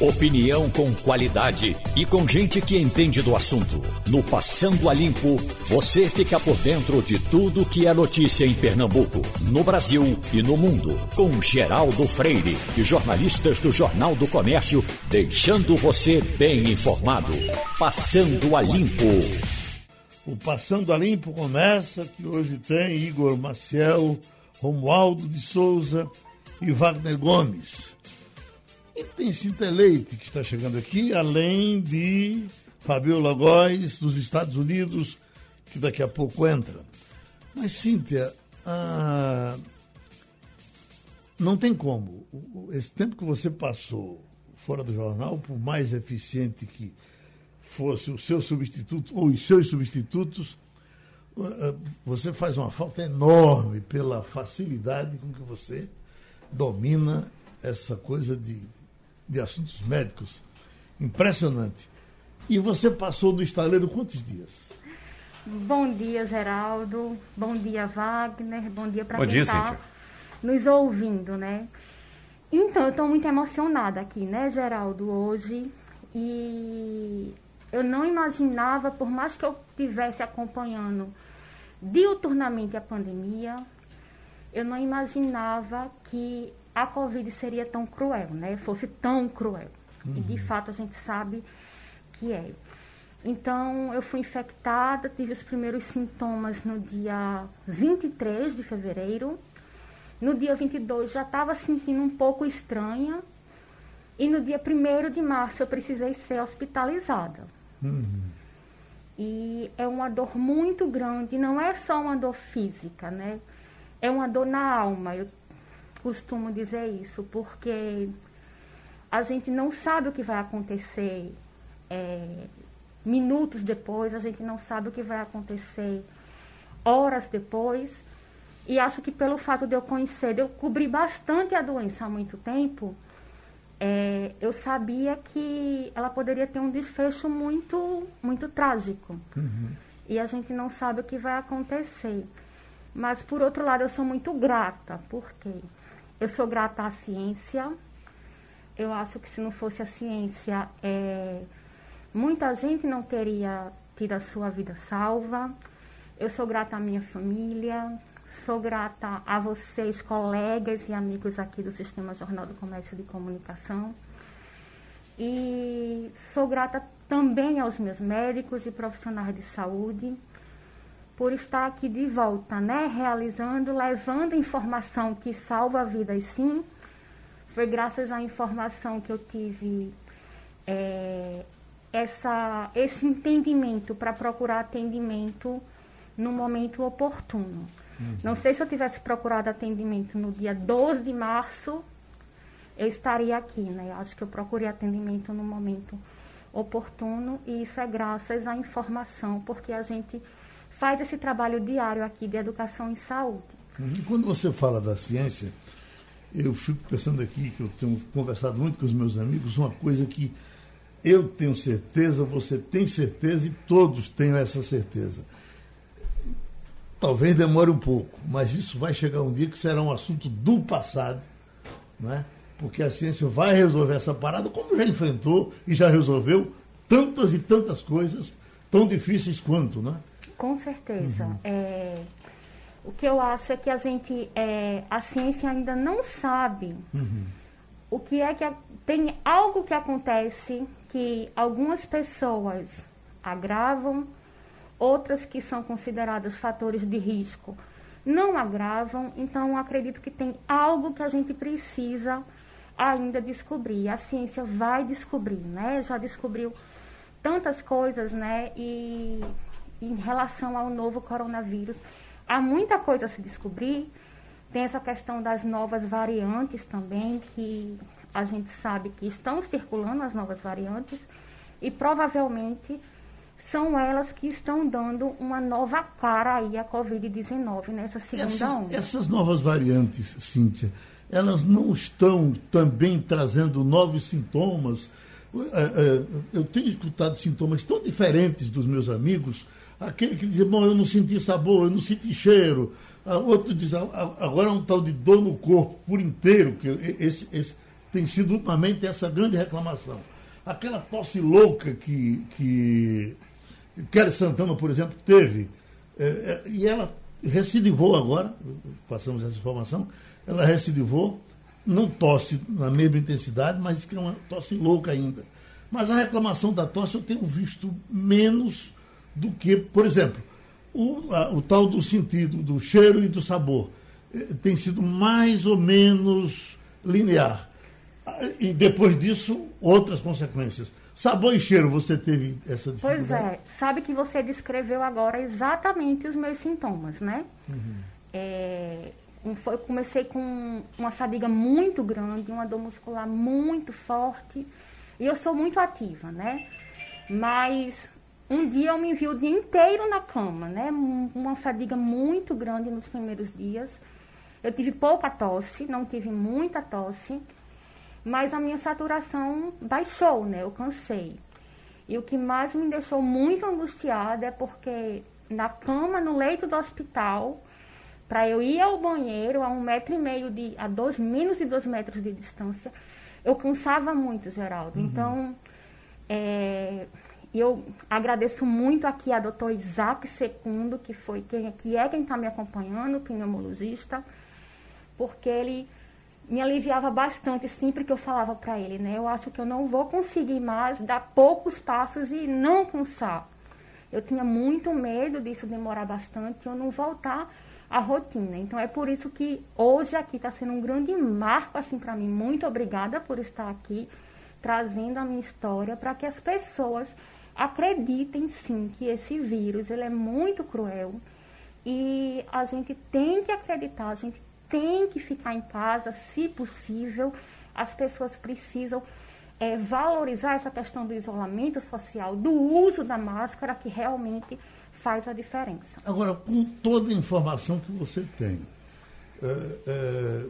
Opinião com qualidade e com gente que entende do assunto. No Passando a Limpo, você fica por dentro de tudo que é notícia em Pernambuco, no Brasil e no mundo. Com Geraldo Freire e jornalistas do Jornal do Comércio, deixando você bem informado. Passando a Limpo. O Passando a Limpo começa, que hoje tem Igor Maciel, Romualdo de Souza e Wagner Gomes. E tem Cinta Leite, que está chegando aqui, além de Fabiola Góes, dos Estados Unidos, que daqui a pouco entra. Mas, Cíntia, ah, não tem como. Esse tempo que você passou fora do jornal, por mais eficiente que fosse o seu substituto ou os seus substitutos, ah, você faz uma falta enorme pela facilidade com que você domina essa coisa de de assuntos médicos. Impressionante. E você passou no estaleiro quantos dias? Bom dia, Geraldo. Bom dia, Wagner. Bom dia para quem está nos ouvindo, né? Então, eu estou muito emocionada aqui, né, Geraldo, hoje. E eu não imaginava, por mais que eu estivesse acompanhando diuturnamente a pandemia, eu não imaginava que a Covid seria tão cruel, né? Fosse tão cruel. Uhum. E de uhum. fato a gente sabe que é. Então eu fui infectada, tive os primeiros sintomas no dia 23 de fevereiro. No dia 22 já estava sentindo um pouco estranha. E no dia 1 de março eu precisei ser hospitalizada. Uhum. E é uma dor muito grande, não é só uma dor física, né? É uma dor na alma. Eu costumo dizer isso, porque a gente não sabe o que vai acontecer é, minutos depois, a gente não sabe o que vai acontecer horas depois. E acho que pelo fato de eu conhecer, de eu cobrir bastante a doença há muito tempo, é, eu sabia que ela poderia ter um desfecho muito, muito trágico. Uhum. E a gente não sabe o que vai acontecer. Mas, por outro lado, eu sou muito grata. Por quê? Eu sou grata à ciência. Eu acho que se não fosse a ciência, é, muita gente não teria tido a sua vida salva. Eu sou grata à minha família, sou grata a vocês, colegas e amigos aqui do Sistema Jornal do Comércio de Comunicação. E sou grata também aos meus médicos e profissionais de saúde por estar aqui de volta, né? Realizando, levando informação que salva vidas, sim. Foi graças à informação que eu tive é, essa, esse entendimento para procurar atendimento no momento oportuno. Uhum. Não sei se eu tivesse procurado atendimento no dia 12 de março, eu estaria aqui, né? Acho que eu procurei atendimento no momento oportuno e isso é graças à informação, porque a gente faz esse trabalho diário aqui de educação em saúde. Uhum. E quando você fala da ciência, eu fico pensando aqui que eu tenho conversado muito com os meus amigos, uma coisa que eu tenho certeza, você tem certeza e todos têm essa certeza. Talvez demore um pouco, mas isso vai chegar um dia que será um assunto do passado, não é? porque a ciência vai resolver essa parada, como já enfrentou e já resolveu tantas e tantas coisas tão difíceis quanto, não é? Com certeza. Uhum. É, o que eu acho é que a gente, é, a ciência ainda não sabe uhum. o que é que a, tem algo que acontece que algumas pessoas agravam, outras que são consideradas fatores de risco não agravam. Então, acredito que tem algo que a gente precisa ainda descobrir. A ciência vai descobrir, né? Já descobriu tantas coisas, né? E em relação ao novo coronavírus. Há muita coisa a se descobrir. Tem essa questão das novas variantes também, que a gente sabe que estão circulando as novas variantes e provavelmente são elas que estão dando uma nova cara aí à Covid-19 nessa segunda essas, onda. Essas novas variantes, Cíntia, elas não estão também trazendo novos sintomas? É, é, eu tenho escutado sintomas tão diferentes dos meus amigos Aquele que diz, bom, eu não senti sabor, eu não senti cheiro. outro diz, agora é um tal de dor no corpo por inteiro, que esse, esse, tem sido ultimamente essa grande reclamação. Aquela tosse louca que, que Kelly Santana, por exemplo, teve, é, e ela recidivou agora, passamos essa informação, ela recidivou, não tosse na mesma intensidade, mas que é uma tosse louca ainda. Mas a reclamação da tosse eu tenho visto menos do que, por exemplo, o, a, o tal do sentido, do cheiro e do sabor. Eh, tem sido mais ou menos linear. Ah, e depois disso, outras consequências. Sabor e cheiro, você teve essa dificuldade? Pois é. Sabe que você descreveu agora exatamente os meus sintomas, né? Uhum. É, eu comecei com uma fadiga muito grande, uma dor muscular muito forte. E eu sou muito ativa, né? Mas um dia eu me vi o dia inteiro na cama, né? Uma fadiga muito grande nos primeiros dias. Eu tive pouca tosse, não tive muita tosse, mas a minha saturação baixou, né? Eu cansei. E o que mais me deixou muito angustiada é porque na cama, no leito do hospital, para eu ir ao banheiro a um metro e meio de, a dois, menos de dois metros de distância, eu cansava muito, Geraldo. Uhum. Então, é, eu agradeço muito aqui a doutor Isaac Secundo, que, foi quem, que é quem está me acompanhando, pneumologista, porque ele me aliviava bastante sempre que eu falava para ele, né? Eu acho que eu não vou conseguir mais dar poucos passos e não cansar. Eu tinha muito medo disso demorar bastante, eu não voltar à rotina. Então é por isso que hoje aqui está sendo um grande marco assim para mim. Muito obrigada por estar aqui trazendo a minha história para que as pessoas acreditem sim que esse vírus ele é muito cruel e a gente tem que acreditar, a gente tem que ficar em casa, se possível. As pessoas precisam é, valorizar essa questão do isolamento social, do uso da máscara, que realmente faz a diferença. Agora, com toda a informação que você tem, é, é,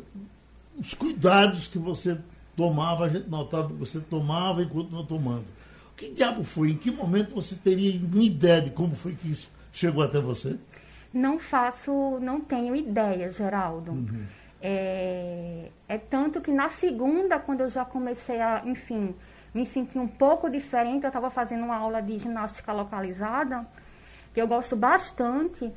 os cuidados que você tomava, a gente notava que você tomava e continua tomando que diabo foi? Em que momento você teria uma ideia de como foi que isso chegou até você? Não faço, não tenho ideia, Geraldo. Uhum. É, é tanto que na segunda, quando eu já comecei a, enfim, me sentir um pouco diferente, eu estava fazendo uma aula de ginástica localizada, que eu gosto bastante,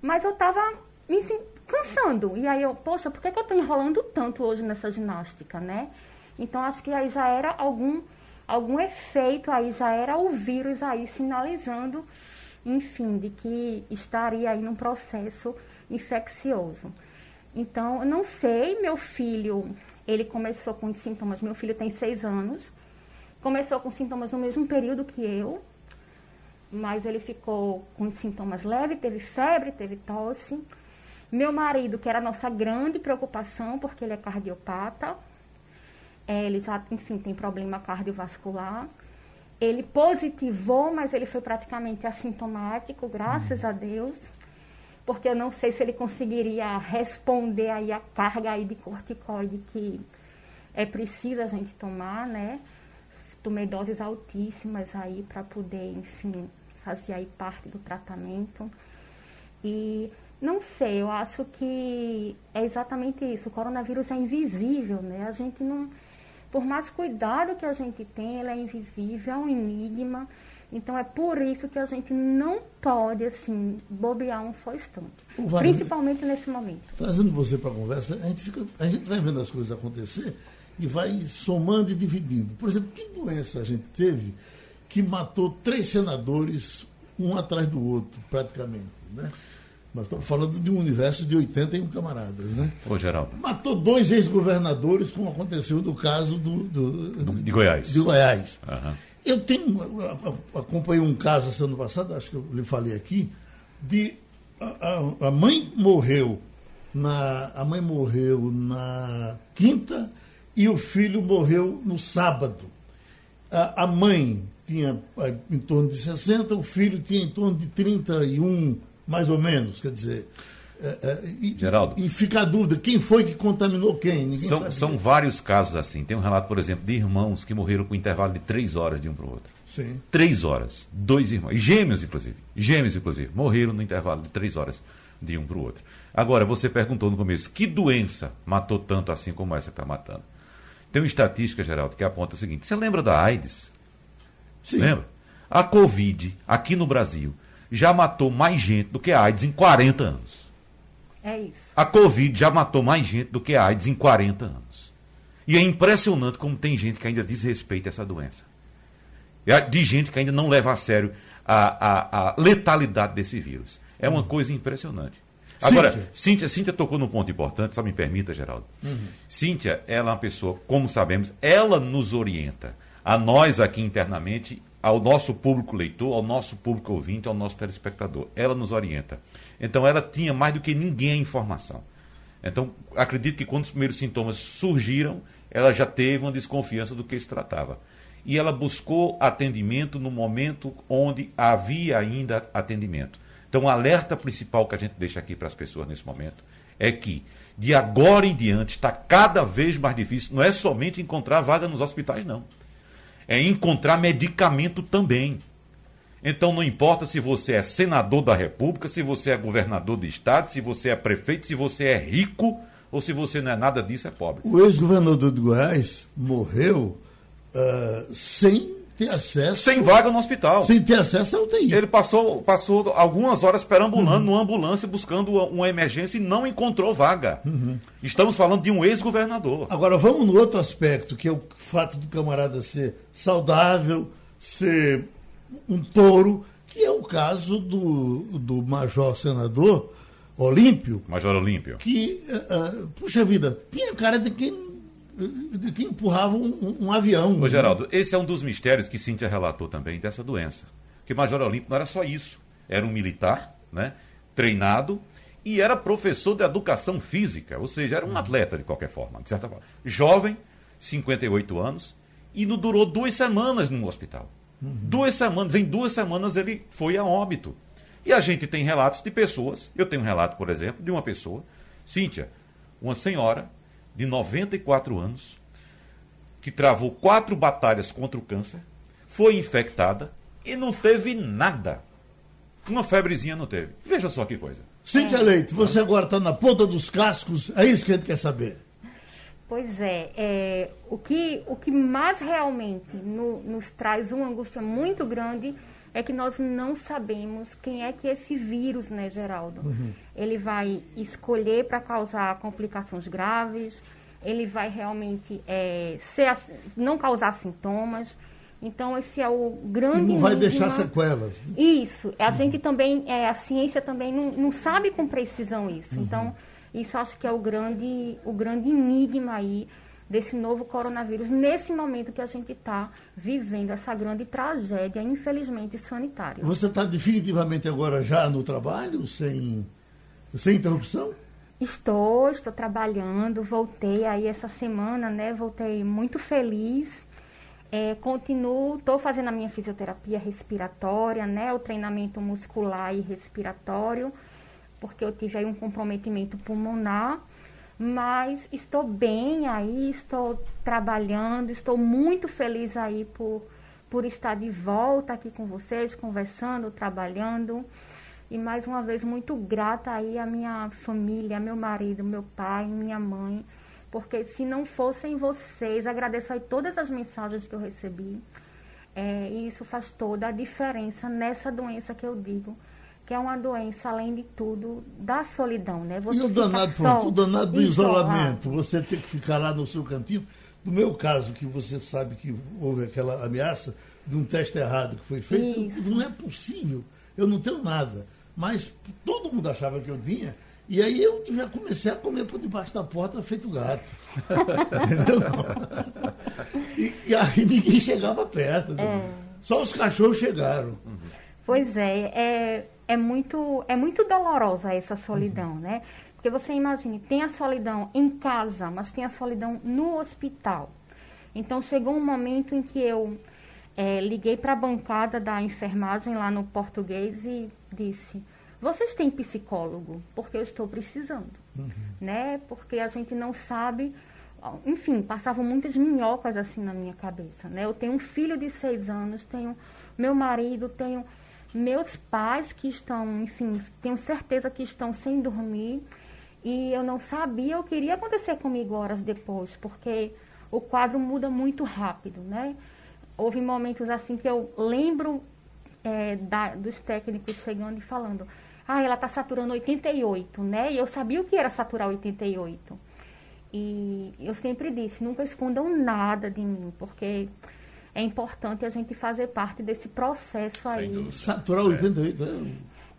mas eu estava me cansando. E aí eu, poxa, por que, que eu estou enrolando tanto hoje nessa ginástica, né? Então acho que aí já era algum algum efeito aí, já era o vírus aí sinalizando, enfim, de que estaria aí num processo infeccioso. Então, eu não sei, meu filho, ele começou com sintomas, meu filho tem seis anos, começou com sintomas no mesmo período que eu, mas ele ficou com sintomas leves, teve febre, teve tosse. Meu marido, que era a nossa grande preocupação, porque ele é cardiopata, é, ele já, enfim, tem problema cardiovascular. Ele positivou, mas ele foi praticamente assintomático, graças a Deus, porque eu não sei se ele conseguiria responder aí a carga aí de corticoide que é preciso a gente tomar, né? Tomei doses altíssimas aí para poder, enfim, fazer aí parte do tratamento. E não sei, eu acho que é exatamente isso. O coronavírus é invisível, né? A gente não por mais cuidado que a gente tem, ele é invisível, é um enigma. Então é por isso que a gente não pode, assim, bobear um só instante. principalmente nesse momento. Trazendo você para a conversa, a gente, fica, a gente vai vendo as coisas acontecer e vai somando e dividindo. Por exemplo, que doença a gente teve que matou três senadores, um atrás do outro, praticamente, né? Nós estamos falando de um universo de 81 camaradas, né? Ô, Geraldo. Matou dois ex-governadores, como aconteceu no caso do, do, de Goiás. De Goiás. Uhum. Eu tenho, acompanhei um caso ano passado, acho que eu lhe falei aqui, de a, a, a mãe morreu na a mãe morreu na quinta e o filho morreu no sábado. A, a mãe tinha em torno de 60, o filho tinha em torno de 31 mais ou menos, quer dizer. É, é, e, Geraldo. E fica a dúvida, quem foi que contaminou quem? Ninguém são, são vários casos assim. Tem um relato, por exemplo, de irmãos que morreram com intervalo de três horas de um para o outro. Sim. Três horas. Dois irmãos. Gêmeos, inclusive. Gêmeos, inclusive. Morreram no intervalo de três horas de um para o outro. Agora, você perguntou no começo, que doença matou tanto assim como essa que está matando? Tem uma estatística, Geraldo, que aponta o seguinte: você lembra da AIDS? Sim. Lembra? A Covid, aqui no Brasil, já matou mais gente do que a AIDS em 40 anos. É isso. A Covid já matou mais gente do que a AIDS em 40 anos. E é impressionante como tem gente que ainda desrespeita essa doença. De gente que ainda não leva a sério a, a, a letalidade desse vírus. É uma coisa impressionante. Agora, Cíntia. Cíntia, Cíntia tocou num ponto importante, só me permita, Geraldo. Uhum. Cíntia, ela é uma pessoa, como sabemos, ela nos orienta, a nós aqui internamente, ao nosso público leitor, ao nosso público ouvinte, ao nosso telespectador. Ela nos orienta. Então, ela tinha mais do que ninguém a informação. Então, acredito que quando os primeiros sintomas surgiram, ela já teve uma desconfiança do que se tratava. E ela buscou atendimento no momento onde havia ainda atendimento. Então, o alerta principal que a gente deixa aqui para as pessoas nesse momento é que, de agora em diante, está cada vez mais difícil. Não é somente encontrar vaga nos hospitais, não. É encontrar medicamento também. Então, não importa se você é senador da República, se você é governador do Estado, se você é prefeito, se você é rico ou se você não é nada disso, é pobre. O ex-governador de Goiás morreu uh, sem ter acesso. Sem vaga no hospital. Sem ter acesso à UTI. Ele passou, passou algumas horas perambulando uhum. numa ambulância buscando uma emergência e não encontrou vaga. Uhum. Estamos falando de um ex-governador. Agora vamos no outro aspecto, que é o fato do camarada ser saudável, ser um touro, que é o caso do, do major senador Olímpio. Major Olímpio. Que, uh, uh, puxa vida, tinha cara de quem que empurrava um, um, avião. Ô, Geraldo, esse é um dos mistérios que Cíntia relatou também dessa doença. Que Major Olímpio não era só isso. Era um militar, né? Treinado e era professor de educação física, ou seja, era um atleta de qualquer forma, de certa forma. Jovem, 58 anos, e não durou duas semanas no hospital. Uhum. Duas semanas, em duas semanas ele foi a óbito. E a gente tem relatos de pessoas, eu tenho um relato, por exemplo, de uma pessoa, Cíntia, uma senhora de 94 anos, que travou quatro batalhas contra o câncer, foi infectada e não teve nada. Uma febrezinha não teve. Veja só que coisa. Cíntia é. Leite, você agora está na ponta dos cascos, é isso que a gente quer saber. Pois é, é o, que, o que mais realmente no, nos traz uma angústia muito grande é que nós não sabemos quem é que esse vírus, né, Geraldo? Uhum. Ele vai escolher para causar complicações graves, ele vai realmente é, ser, não causar sintomas. Então, esse é o grande. E não vai deixar sequelas. Né? Isso. A uhum. gente também, é, a ciência também não, não sabe com precisão isso. Uhum. Então, isso acho que é o grande, o grande enigma aí desse novo coronavírus, nesse momento que a gente está vivendo essa grande tragédia, infelizmente, sanitária. Você está definitivamente agora já no trabalho, sem, sem interrupção? Estou, estou trabalhando, voltei aí essa semana, né? Voltei muito feliz. É, continuo, estou fazendo a minha fisioterapia respiratória, né? O treinamento muscular e respiratório, porque eu tive aí um comprometimento pulmonar mas estou bem aí, estou trabalhando, estou muito feliz aí por, por estar de volta aqui com vocês, conversando, trabalhando. E mais uma vez muito grata aí à minha família, meu marido, meu pai, minha mãe, porque se não fossem vocês, agradeço aí todas as mensagens que eu recebi. É, e isso faz toda a diferença nessa doença que eu digo, que é uma doença, além de tudo, da solidão, né? Você e o danado, pronto, o danado do isolamento, você ter que ficar lá no seu cantinho. No meu caso, que você sabe que houve aquela ameaça de um teste errado que foi feito, Isso. não é possível. Eu não tenho nada. Mas todo mundo achava que eu tinha. E aí eu já comecei a comer por debaixo da porta feito gato. Entendeu? E, e, aí ninguém chegava perto. É. Só os cachorros chegaram. Pois é, é é muito, é muito dolorosa essa solidão, uhum. né? Porque você imagine, tem a solidão em casa, mas tem a solidão no hospital. Então chegou um momento em que eu é, liguei para a bancada da enfermagem lá no português e disse: vocês têm psicólogo? Porque eu estou precisando, uhum. né? Porque a gente não sabe. Enfim, passavam muitas minhocas assim na minha cabeça, né? Eu tenho um filho de seis anos, tenho meu marido, tenho meus pais que estão, enfim, tenho certeza que estão sem dormir. E eu não sabia o que iria acontecer comigo horas depois, porque o quadro muda muito rápido, né? Houve momentos assim que eu lembro é, da, dos técnicos chegando e falando, ah, ela está saturando 88, né? E eu sabia o que era saturar 88. E eu sempre disse, nunca escondam nada de mim, porque é importante a gente fazer parte desse processo aí. Saturar 88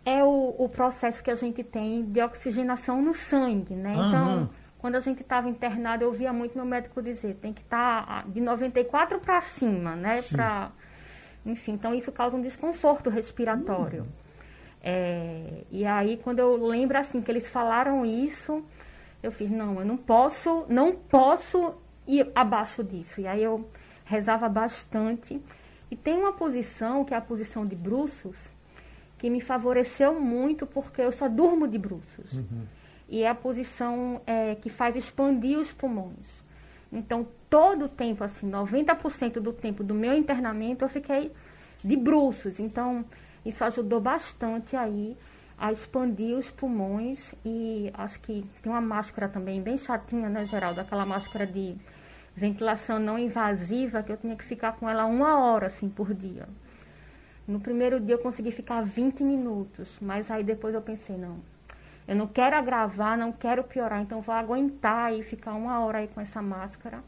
é, é o, o processo que a gente tem de oxigenação no sangue, né? Então, quando a gente estava internado, eu via muito meu médico dizer, tem que estar tá de 94 para cima, né? Pra, enfim, então isso causa um desconforto respiratório. Uhum. É, e aí, quando eu lembro assim que eles falaram isso, eu fiz, não, eu não posso, não posso ir abaixo disso. E aí eu rezava bastante. E tem uma posição, que é a posição de bruços, que me favoreceu muito porque eu só durmo de bruços. Uhum. E é a posição é, que faz expandir os pulmões. Então, todo o tempo, assim, 90% do tempo do meu internamento, eu fiquei de bruços. Então, isso ajudou bastante aí a expandir os pulmões e acho que tem uma máscara também bem chatinha, né, Geraldo? Aquela máscara de ventilação não invasiva que eu tinha que ficar com ela uma hora, assim, por dia. No primeiro dia eu consegui ficar 20 minutos, mas aí depois eu pensei, não, eu não quero agravar, não quero piorar, então vou aguentar e ficar uma hora aí com essa máscara,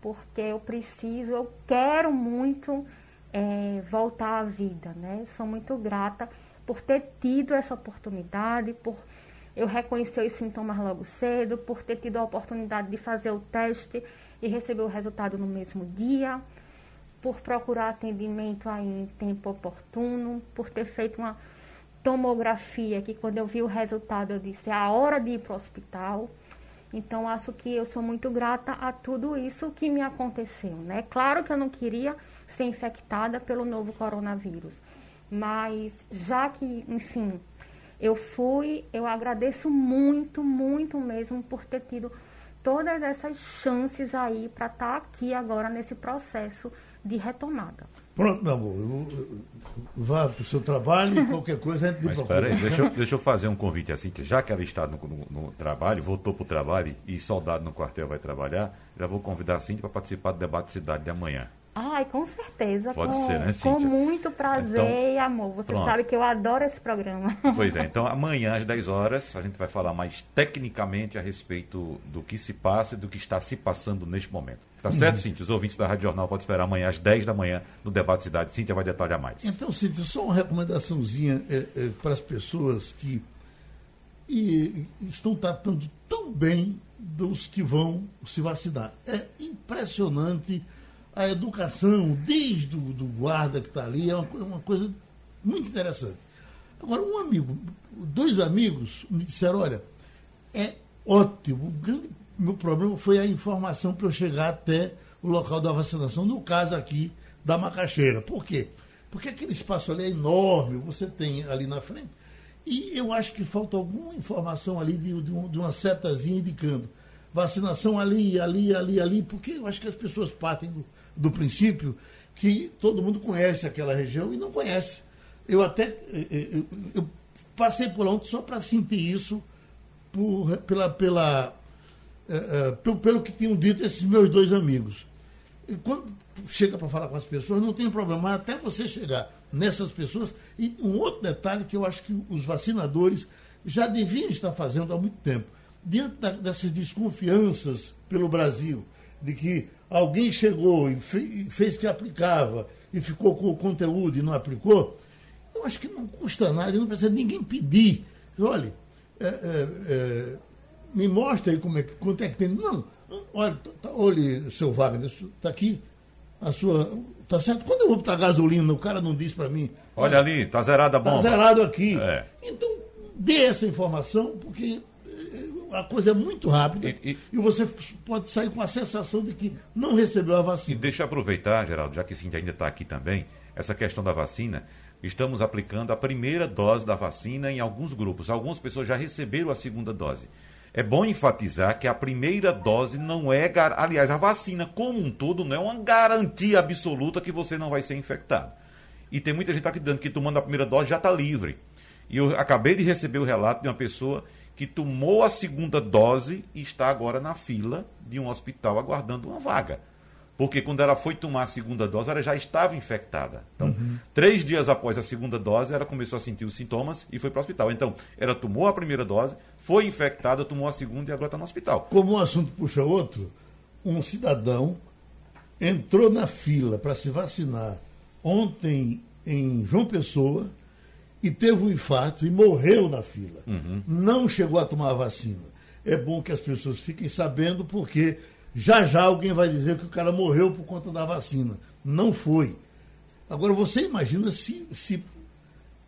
porque eu preciso, eu quero muito é, voltar à vida, né? Sou muito grata por ter tido essa oportunidade, por eu reconhecer os sintomas logo cedo, por ter tido a oportunidade de fazer o teste e receber o resultado no mesmo dia, por procurar atendimento aí em tempo oportuno, por ter feito uma tomografia que quando eu vi o resultado eu disse é a hora de ir para o hospital. Então acho que eu sou muito grata a tudo isso que me aconteceu, né? Claro que eu não queria ser infectada pelo novo coronavírus, mas já que, enfim, eu fui, eu agradeço muito, muito mesmo por ter tido todas essas chances aí para estar tá aqui agora nesse processo de retomada. Pronto, meu amor, vá para o seu trabalho e qualquer coisa a gente Mas espera aí, deixa eu, deixa eu fazer um convite assim, que já que ela está no, no, no trabalho, voltou para o trabalho e soldado no quartel vai trabalhar, já vou convidar a Cintia para participar do debate cidade de amanhã. Ai, com certeza. Pode com, ser, né, Cíntia? Com muito prazer então, e amor. Você pronto. sabe que eu adoro esse programa. Pois é, então amanhã às 10 horas a gente vai falar mais tecnicamente a respeito do que se passa e do que está se passando neste momento. Tá certo, uhum. Cíntia? Os ouvintes da Rádio Jornal podem esperar amanhã às 10 da manhã no Debate Cidade. Cíntia vai detalhar mais. Então, Cíntia, só uma recomendaçãozinha é, é, para as pessoas que e, estão tratando tão bem dos que vão se vacinar. É impressionante a educação, desde o do guarda que está ali, é uma, é uma, coisa muito interessante. Agora, um amigo, dois amigos me disseram, olha, é ótimo, o grande meu problema foi a informação para eu chegar até o local da vacinação, no caso aqui da Macaxeira. Por quê? Porque aquele espaço ali é enorme, você tem ali na frente, e eu acho que falta alguma informação ali de, de, um, de uma setazinha indicando vacinação ali, ali, ali, ali, porque eu acho que as pessoas partem do, do princípio que todo mundo conhece aquela região e não conhece. Eu até eu, eh, eh, eu passei por lá ontem só para sentir isso por, pela, pela, uh, pelo, pelo que tinham dito esses meus dois amigos. E quando chega para falar com as pessoas, não tem problema, mas até você chegar nessas pessoas. E um outro detalhe que eu acho que os vacinadores já deviam estar fazendo há muito tempo. Diante da, dessas desconfianças pelo Brasil, de que alguém chegou e fez que aplicava e ficou com o conteúdo e não aplicou, eu acho que não custa nada, não precisa ninguém pedir. Olha, é, é, é, me mostra aí como é, quanto é que tem. Não, olha, tá, olha seu Wagner, está aqui a sua. Tá certo? Quando eu vou botar gasolina, o cara não diz para mim. Olha, ali, tá zerada a bomba. Tá zerado aqui. É. Então, dê essa informação, porque a coisa é muito rápida e, e, e, você pode sair com a sensação de que não recebeu a vacina. E deixa eu aproveitar, Geraldo, já que Cintia ainda está aqui também, essa questão da vacina. Estamos aplicando a primeira dose da vacina em alguns grupos. Algumas pessoas já receberam a segunda dose. É bom enfatizar que a primeira dose não é. Aliás, a vacina como um todo não é uma garantia absoluta que você não vai ser infectado. E tem muita gente acreditando que tomando a primeira dose já está livre. E eu acabei de receber o relato de uma pessoa que tomou a segunda dose e está agora na fila de um hospital aguardando uma vaga. Porque quando ela foi tomar a segunda dose, ela já estava infectada. Então, uhum. três dias após a segunda dose, ela começou a sentir os sintomas e foi para o hospital. Então, ela tomou a primeira dose, foi infectada, tomou a segunda e agora está no hospital. Como um assunto puxa outro, um cidadão entrou na fila para se vacinar ontem em João Pessoa e teve um infarto e morreu na fila. Uhum. Não chegou a tomar a vacina. É bom que as pessoas fiquem sabendo, porque já já alguém vai dizer que o cara morreu por conta da vacina. Não foi. Agora, você imagina se, se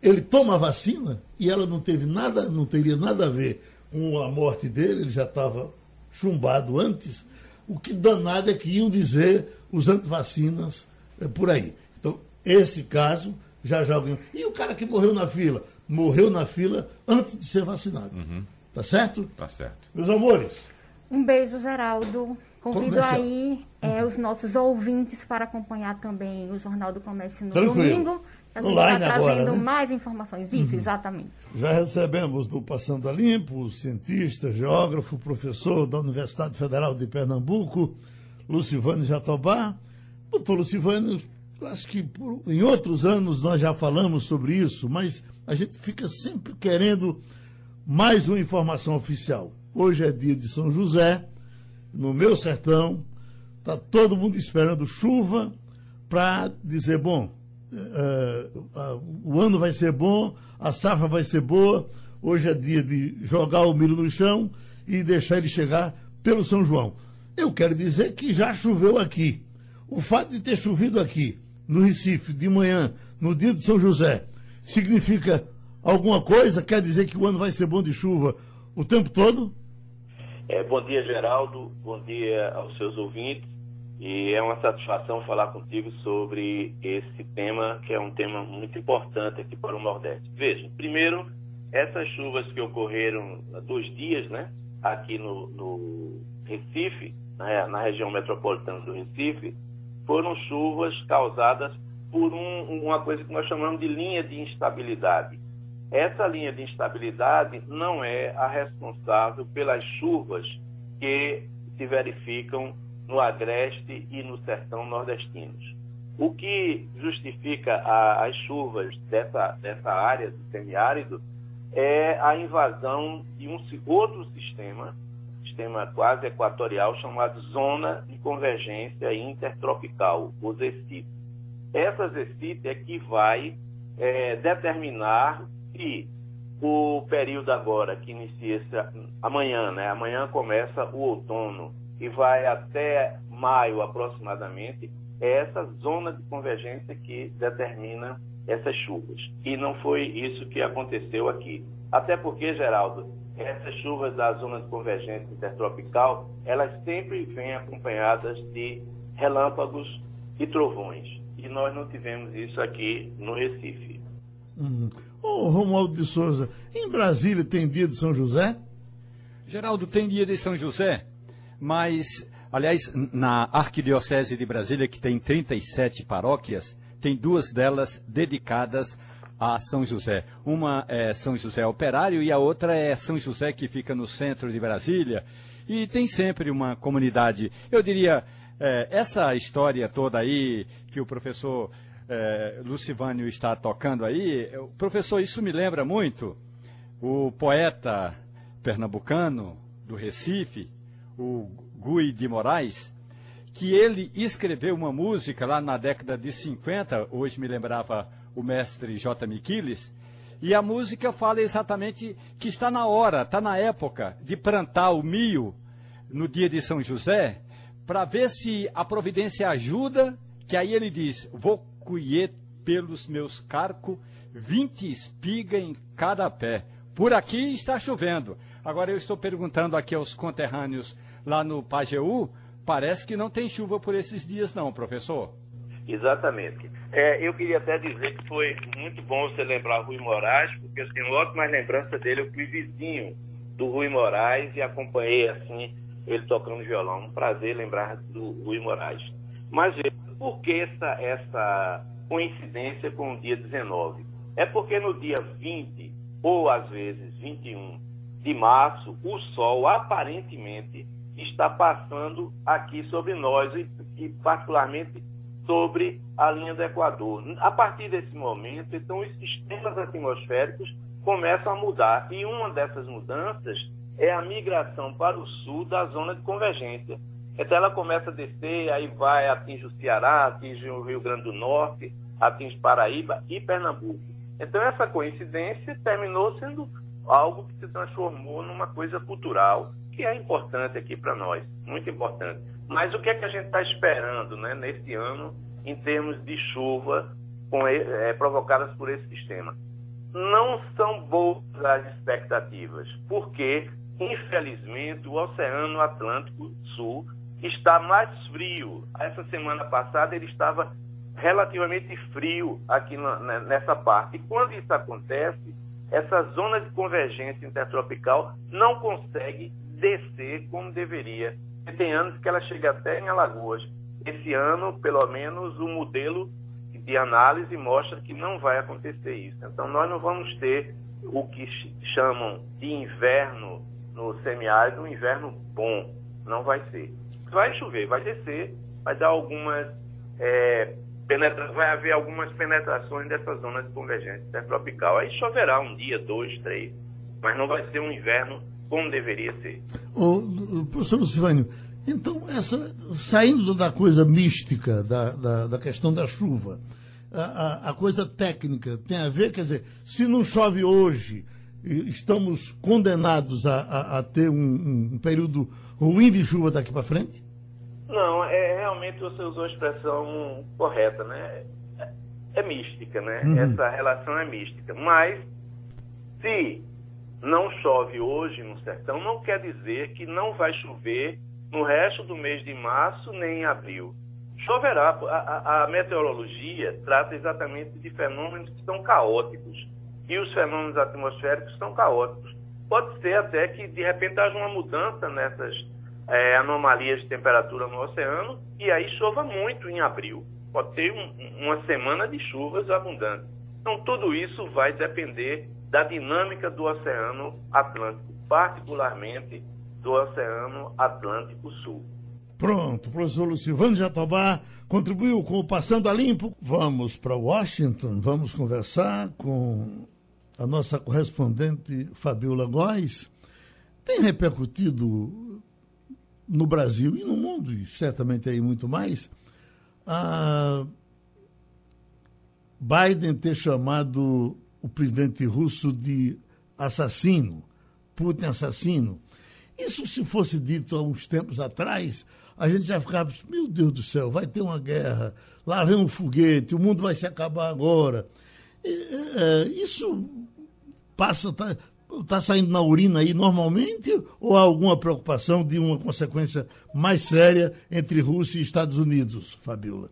ele toma a vacina e ela não teve nada, não teria nada a ver com a morte dele, ele já estava chumbado antes. O que danado é que iam dizer os antivacinas é, por aí. Então, esse caso já já alguém. E o cara que morreu na fila? Morreu na fila antes de ser vacinado. Uhum. Tá certo? Tá certo. Meus amores. Um beijo, Geraldo. Convido aí é, uhum. os nossos ouvintes para acompanhar também o Jornal do Comércio no Tranquilo. domingo. A gente está trazendo agora, né? mais informações. Isso, uhum. exatamente. Já recebemos do Passando a Limpo, o cientista, geógrafo, professor da Universidade Federal de Pernambuco, Lucivânio Jatobá. Doutor Lucivânio, acho que por, em outros anos nós já falamos sobre isso, mas a gente fica sempre querendo mais uma informação oficial. Hoje é dia de São José, no meu sertão, está todo mundo esperando chuva para dizer, bom, uh, uh, o ano vai ser bom, a safra vai ser boa, hoje é dia de jogar o milho no chão e deixar ele chegar pelo São João. Eu quero dizer que já choveu aqui. O fato de ter chovido aqui no Recife, de manhã, no dia de São José, significa alguma coisa? Quer dizer que o ano vai ser bom de chuva o tempo todo? É, bom dia, Geraldo. Bom dia aos seus ouvintes. E é uma satisfação falar contigo sobre esse tema, que é um tema muito importante aqui para o Nordeste. Veja, primeiro, essas chuvas que ocorreram há dois dias, né, aqui no, no Recife, na, na região metropolitana do Recife, foram chuvas causadas por um, uma coisa que nós chamamos de linha de instabilidade. Essa linha de instabilidade não é a responsável pelas chuvas que se verificam no agreste e no sertão nordestinos. O que justifica a, as chuvas dessa, dessa área do semiárido é a invasão de um outro sistema sistema quase equatorial chamado Zona de Convergência Intertropical, o ZECIT. Essa ZECIT é que vai é, determinar se o período agora, que inicia amanhã, né? Amanhã começa o outono e vai até maio aproximadamente, é essa zona de convergência que determina essas chuvas. E não foi isso que aconteceu aqui. Até porque, Geraldo, essas chuvas da zona de convergência intertropical, elas sempre vêm acompanhadas de relâmpagos e trovões. E nós não tivemos isso aqui no Recife. Hum. Ô, Romualdo de Souza, em Brasília tem dia de São José? Geraldo, tem dia de São José, mas, aliás, na Arquidiocese de Brasília, que tem 37 paróquias, tem duas delas dedicadas a São José. Uma é São José Operário e a outra é São José que fica no centro de Brasília. E tem sempre uma comunidade, eu diria, é, essa história toda aí que o professor é, Lucivânio está tocando aí, o professor, isso me lembra muito o poeta pernambucano do Recife, o Gui de Moraes, que ele escreveu uma música lá na década de 50, hoje me lembrava o mestre J. Miquiles, e a música fala exatamente que está na hora, está na época de plantar o milho no dia de São José, para ver se a providência ajuda, que aí ele diz, vou colher pelos meus carcos 20 espigas em cada pé. Por aqui está chovendo. Agora eu estou perguntando aqui aos conterrâneos lá no Pajeú, parece que não tem chuva por esses dias não, professor. Exatamente. É, eu queria até dizer que foi muito bom você lembrar Rui Moraes, porque eu tenho ótimas lembranças dele. Eu fui vizinho do Rui Moraes e acompanhei assim ele tocando violão. Um prazer lembrar do Rui Moraes. Mas por que essa, essa coincidência com o dia 19? É porque no dia 20, ou às vezes 21, de março, o Sol aparentemente está passando aqui sobre nós e, e particularmente sobre a linha do Equador. A partir desse momento, então, os sistemas atmosféricos começam a mudar e uma dessas mudanças é a migração para o sul da zona de convergência. Então ela começa a descer, aí vai, atinge o Ceará, atinge o Rio Grande do Norte, atinge Paraíba e Pernambuco. Então essa coincidência terminou sendo algo que se transformou numa coisa cultural que é importante aqui para nós, muito importante. Mas o que é que a gente está esperando né, nesse ano em termos de chuva com, é, provocadas por esse sistema? Não são boas as expectativas, porque, infelizmente, o Oceano Atlântico Sul está mais frio. Essa semana passada ele estava relativamente frio aqui na, nessa parte. E quando isso acontece, essa zona de convergência intertropical não consegue descer como deveria. Tem anos que ela chega até em Alagoas. Esse ano, pelo menos, o modelo de análise mostra que não vai acontecer isso. Então, nós não vamos ter o que chamam de inverno no semiárido, um inverno bom. Não vai ser vai chover, vai descer, vai dar algumas. É, penetra, vai haver algumas penetrações dessa zona de convergência intertropical. Aí choverá um dia, dois, três, mas não vai ser um inverno como deveria ser. O, professor Lucivânio, então, essa, saindo da coisa mística, da, da, da questão da chuva, a, a, a, coisa técnica tem a ver, quer dizer, se não chove hoje, estamos condenados a, a, ter um, um, período ruim de chuva daqui para frente? Não, é realmente você usou a expressão correta, né? É, é mística, né? Uhum. Essa relação é mística. Mas se não chove hoje no sertão, não quer dizer que não vai chover no resto do mês de março nem em abril. Choverá. A, a, a meteorologia trata exatamente de fenômenos que são caóticos. E os fenômenos atmosféricos são caóticos. Pode ser até que de repente haja uma mudança nessas é, anomalias de temperatura no oceano e aí chova muito em abril. Pode ter um, uma semana de chuvas abundantes. Então, tudo isso vai depender da dinâmica do Oceano Atlântico, particularmente do Oceano Atlântico Sul. Pronto, professor Lucivano Jatobá contribuiu com o Passando a Limpo. Vamos para Washington, vamos conversar com a nossa correspondente Fabiola Góes. Tem repercutido no Brasil e no mundo, e certamente aí muito mais, a Biden ter chamado o presidente russo de assassino, Putin assassino. Isso, se fosse dito há uns tempos atrás, a gente já ficava, meu Deus do céu, vai ter uma guerra, lá vem um foguete, o mundo vai se acabar agora. É, isso passa, tá, está saindo na urina aí normalmente ou há alguma preocupação de uma consequência mais séria entre Rússia e Estados Unidos, Fabiola?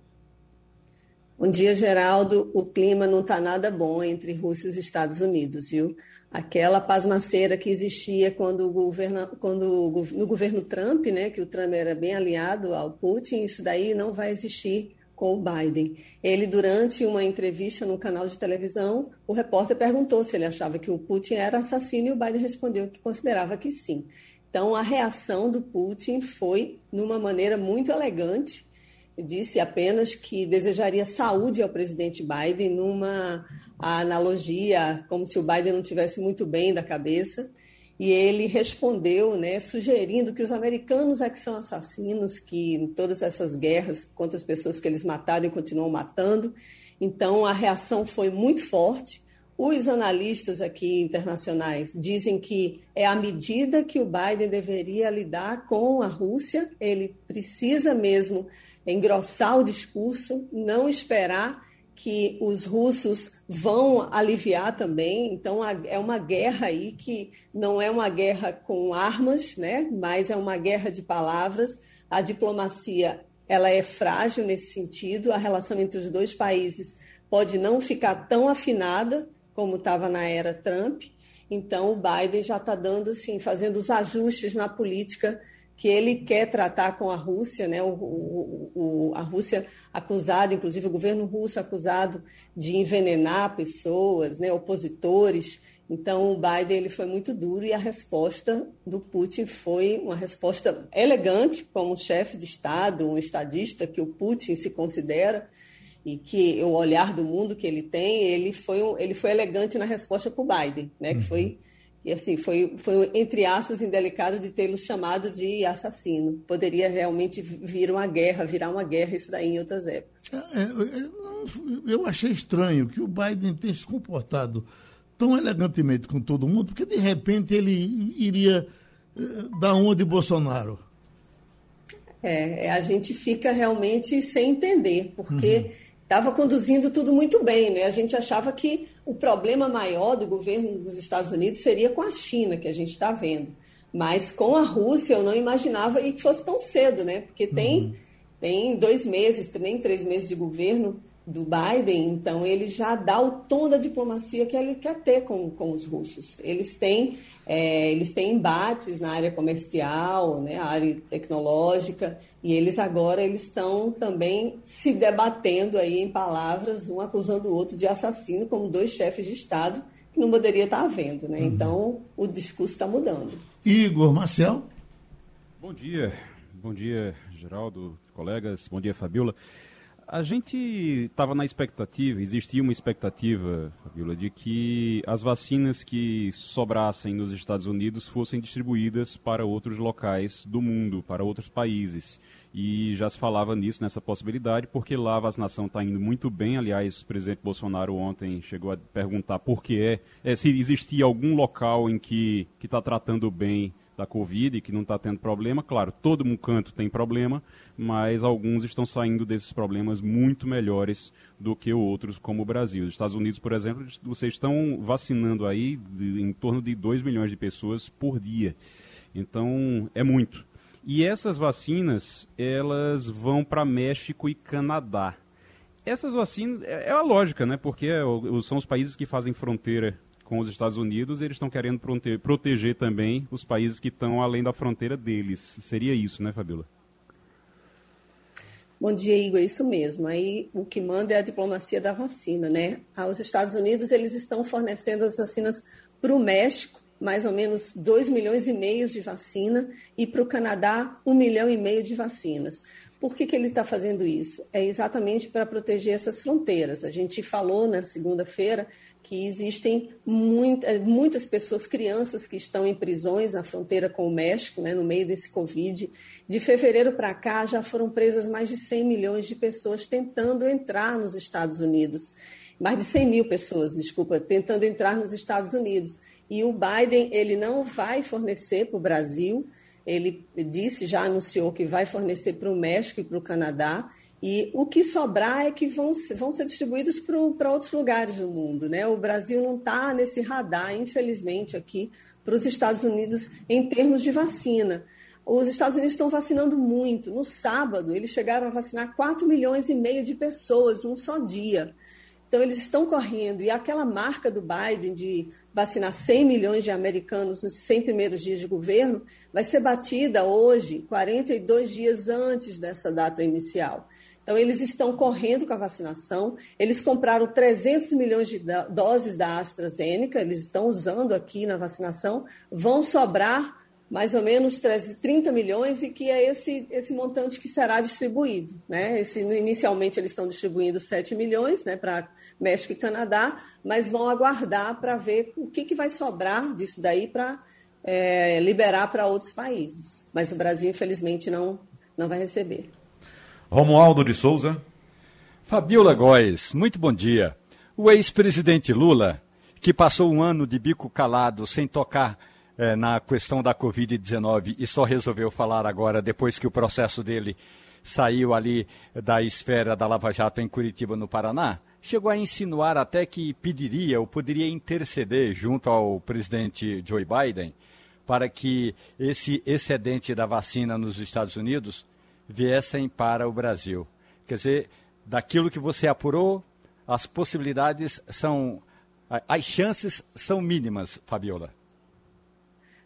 Bom dia, Geraldo. O clima não está nada bom entre Rússia e Estados Unidos, viu? Aquela pasmaceira que existia quando o governo, quando, no governo Trump, né, que o Trump era bem aliado ao Putin, isso daí não vai existir com o Biden. Ele, durante uma entrevista no canal de televisão, o repórter perguntou se ele achava que o Putin era assassino e o Biden respondeu que considerava que sim. Então, a reação do Putin foi, numa maneira muito elegante, disse apenas que desejaria saúde ao presidente Biden, numa analogia, como se o Biden não tivesse muito bem da cabeça e ele respondeu, né, sugerindo que os americanos é que são assassinos, que em todas essas guerras, quantas pessoas que eles mataram e continuam matando. Então, a reação foi muito forte. Os analistas aqui internacionais dizem que é a medida que o Biden deveria lidar com a Rússia, ele precisa mesmo engrossar o discurso, não esperar que os russos vão aliviar também. Então, é uma guerra aí que não é uma guerra com armas, né? mas é uma guerra de palavras. A diplomacia ela é frágil nesse sentido. A relação entre os dois países pode não ficar tão afinada como estava na era Trump. Então, o Biden já está dando, assim, fazendo os ajustes na política que ele quer tratar com a Rússia, né? O, o, o, a Rússia acusada, inclusive o governo russo acusado de envenenar pessoas, né? opositores. Então, o Biden ele foi muito duro e a resposta do Putin foi uma resposta elegante, como chefe de Estado, um estadista que o Putin se considera e que o olhar do mundo que ele tem, ele foi, ele foi elegante na resposta para o Biden, né? Que foi e assim foi, foi entre aspas indelicado de tê-lo chamado de assassino. Poderia realmente vir uma guerra, virar uma guerra isso daí em outras épocas. É, é, eu achei estranho que o Biden tenha se comportado tão elegantemente com todo mundo, porque de repente ele iria eh, dar uma de Bolsonaro. É, a gente fica realmente sem entender, porque estava conduzindo tudo muito bem, né? A gente achava que o problema maior do governo dos Estados Unidos seria com a China, que a gente está vendo. Mas com a Rússia eu não imaginava e que fosse tão cedo, né? Porque tem, uhum. tem dois meses, também três meses de governo do Biden, então ele já dá o tom da diplomacia que ele quer ter com, com os russos. Eles têm, é, eles têm embates na área comercial, né, área tecnológica, e eles agora eles estão também se debatendo aí em palavras, um acusando o outro de assassino, como dois chefes de Estado que não poderia estar havendo. Né? Uhum. Então o discurso está mudando. Igor Marcel. Bom dia, bom dia, Geraldo, colegas, bom dia, Fabiola. A gente estava na expectativa, existia uma expectativa, Fabiola, de que as vacinas que sobrassem nos Estados Unidos fossem distribuídas para outros locais do mundo, para outros países. E já se falava nisso, nessa possibilidade, porque lá a vacinação está indo muito bem. Aliás, o presidente Bolsonaro ontem chegou a perguntar por que é, é se existia algum local em que está tratando bem da Covid e que não está tendo problema. Claro, todo um canto tem problema, mas alguns estão saindo desses problemas muito melhores do que outros, como o Brasil. Os Estados Unidos, por exemplo, vocês estão vacinando aí de, em torno de 2 milhões de pessoas por dia. Então, é muito. E essas vacinas, elas vão para México e Canadá. Essas vacinas, é, é a lógica, né? Porque é, são os países que fazem fronteira com os Estados Unidos, eles estão querendo prote proteger também os países que estão além da fronteira deles. Seria isso, né, Fabiola? Bom dia, Igor. É isso mesmo. Aí o que manda é a diplomacia da vacina, né? Os Estados Unidos eles estão fornecendo as vacinas para o México, mais ou menos 2 milhões e meio de vacina, e para o Canadá, 1 milhão e meio de vacinas. Por que, que ele está fazendo isso? É exatamente para proteger essas fronteiras. A gente falou na segunda-feira que existem muita, muitas pessoas, crianças que estão em prisões na fronteira com o México, né, no meio desse Covid. De fevereiro para cá, já foram presas mais de 100 milhões de pessoas tentando entrar nos Estados Unidos. Mais de 100 mil pessoas, desculpa, tentando entrar nos Estados Unidos. E o Biden, ele não vai fornecer para o Brasil, ele disse, já anunciou que vai fornecer para o México e para o Canadá, e o que sobrar é que vão, vão ser distribuídos para outros lugares do mundo. Né? O Brasil não está nesse radar, infelizmente, aqui para os Estados Unidos em termos de vacina. Os Estados Unidos estão vacinando muito. No sábado, eles chegaram a vacinar 4 milhões e meio de pessoas em um só dia. Então, eles estão correndo. E aquela marca do Biden de vacinar 100 milhões de americanos nos 100 primeiros dias de governo vai ser batida hoje, 42 dias antes dessa data inicial. Então, eles estão correndo com a vacinação. Eles compraram 300 milhões de doses da AstraZeneca, eles estão usando aqui na vacinação. Vão sobrar mais ou menos 30 milhões e que é esse, esse montante que será distribuído. Né? Esse, inicialmente, eles estão distribuindo 7 milhões né, para México e Canadá, mas vão aguardar para ver o que, que vai sobrar disso daí para é, liberar para outros países. Mas o Brasil, infelizmente, não, não vai receber. Romualdo de Souza. Fabiola Góes, muito bom dia. O ex-presidente Lula, que passou um ano de bico calado sem tocar eh, na questão da Covid-19 e só resolveu falar agora depois que o processo dele saiu ali da esfera da Lava Jato em Curitiba, no Paraná, chegou a insinuar até que pediria ou poderia interceder junto ao presidente Joe Biden para que esse excedente da vacina nos Estados Unidos viessem para o Brasil. Quer dizer, daquilo que você apurou, as possibilidades são. As chances são mínimas, Fabiola.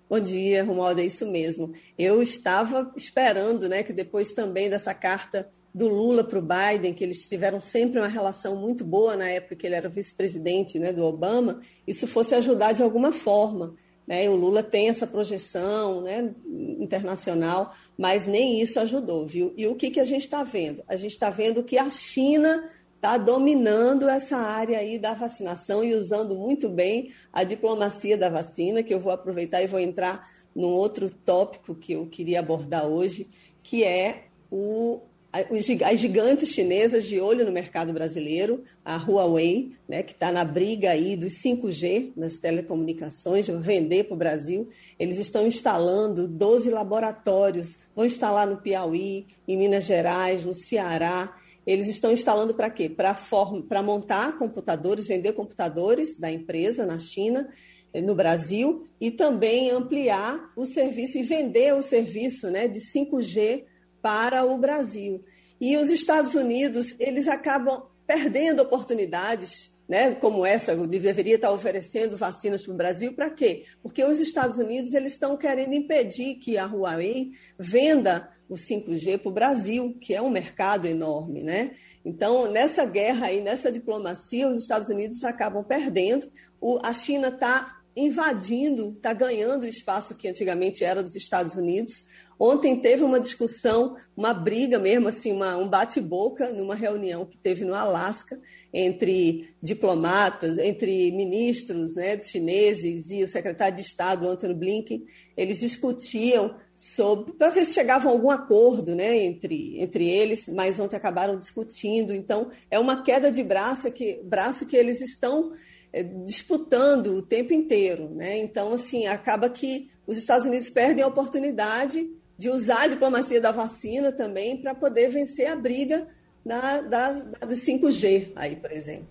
Bom dia, Romualdo, é isso mesmo. Eu estava esperando né, que depois também dessa carta do Lula para o Biden, que eles tiveram sempre uma relação muito boa na época que ele era vice-presidente né, do Obama, isso fosse ajudar de alguma forma. Né? O Lula tem essa projeção né, internacional, mas nem isso ajudou, viu? E o que, que a gente está vendo? A gente está vendo que a China está dominando essa área aí da vacinação e usando muito bem a diplomacia da vacina, que eu vou aproveitar e vou entrar num outro tópico que eu queria abordar hoje, que é o as gigantes chinesas de olho no mercado brasileiro, a Huawei, né, que está na briga aí dos 5G nas telecomunicações, vender para o Brasil, eles estão instalando 12 laboratórios, vão instalar no Piauí, em Minas Gerais, no Ceará. Eles estão instalando para quê? Para montar computadores, vender computadores da empresa na China, eh, no Brasil, e também ampliar o serviço e vender o serviço né, de 5G para o Brasil. E os Estados Unidos, eles acabam perdendo oportunidades, né, como essa, deveria estar oferecendo vacinas para o Brasil, para quê? Porque os Estados Unidos eles estão querendo impedir que a Huawei venda o 5G para o Brasil, que é um mercado enorme, né? Então, nessa guerra aí, nessa diplomacia, os Estados Unidos acabam perdendo. O, a China está invadindo, está ganhando o espaço que antigamente era dos Estados Unidos. Ontem teve uma discussão, uma briga mesmo, assim, uma, um bate-boca numa reunião que teve no Alasca entre diplomatas, entre ministros né, chineses e o secretário de Estado, Antony Blinken. Eles discutiam sobre para ver se chegavam a algum acordo né, entre, entre eles, mas ontem acabaram discutindo. Então, é uma queda de braço que, braço que eles estão é, disputando o tempo inteiro. Né? Então, assim, acaba que os Estados Unidos perdem a oportunidade de usar a diplomacia da vacina também para poder vencer a briga da, da, da, do 5G, aí, por exemplo.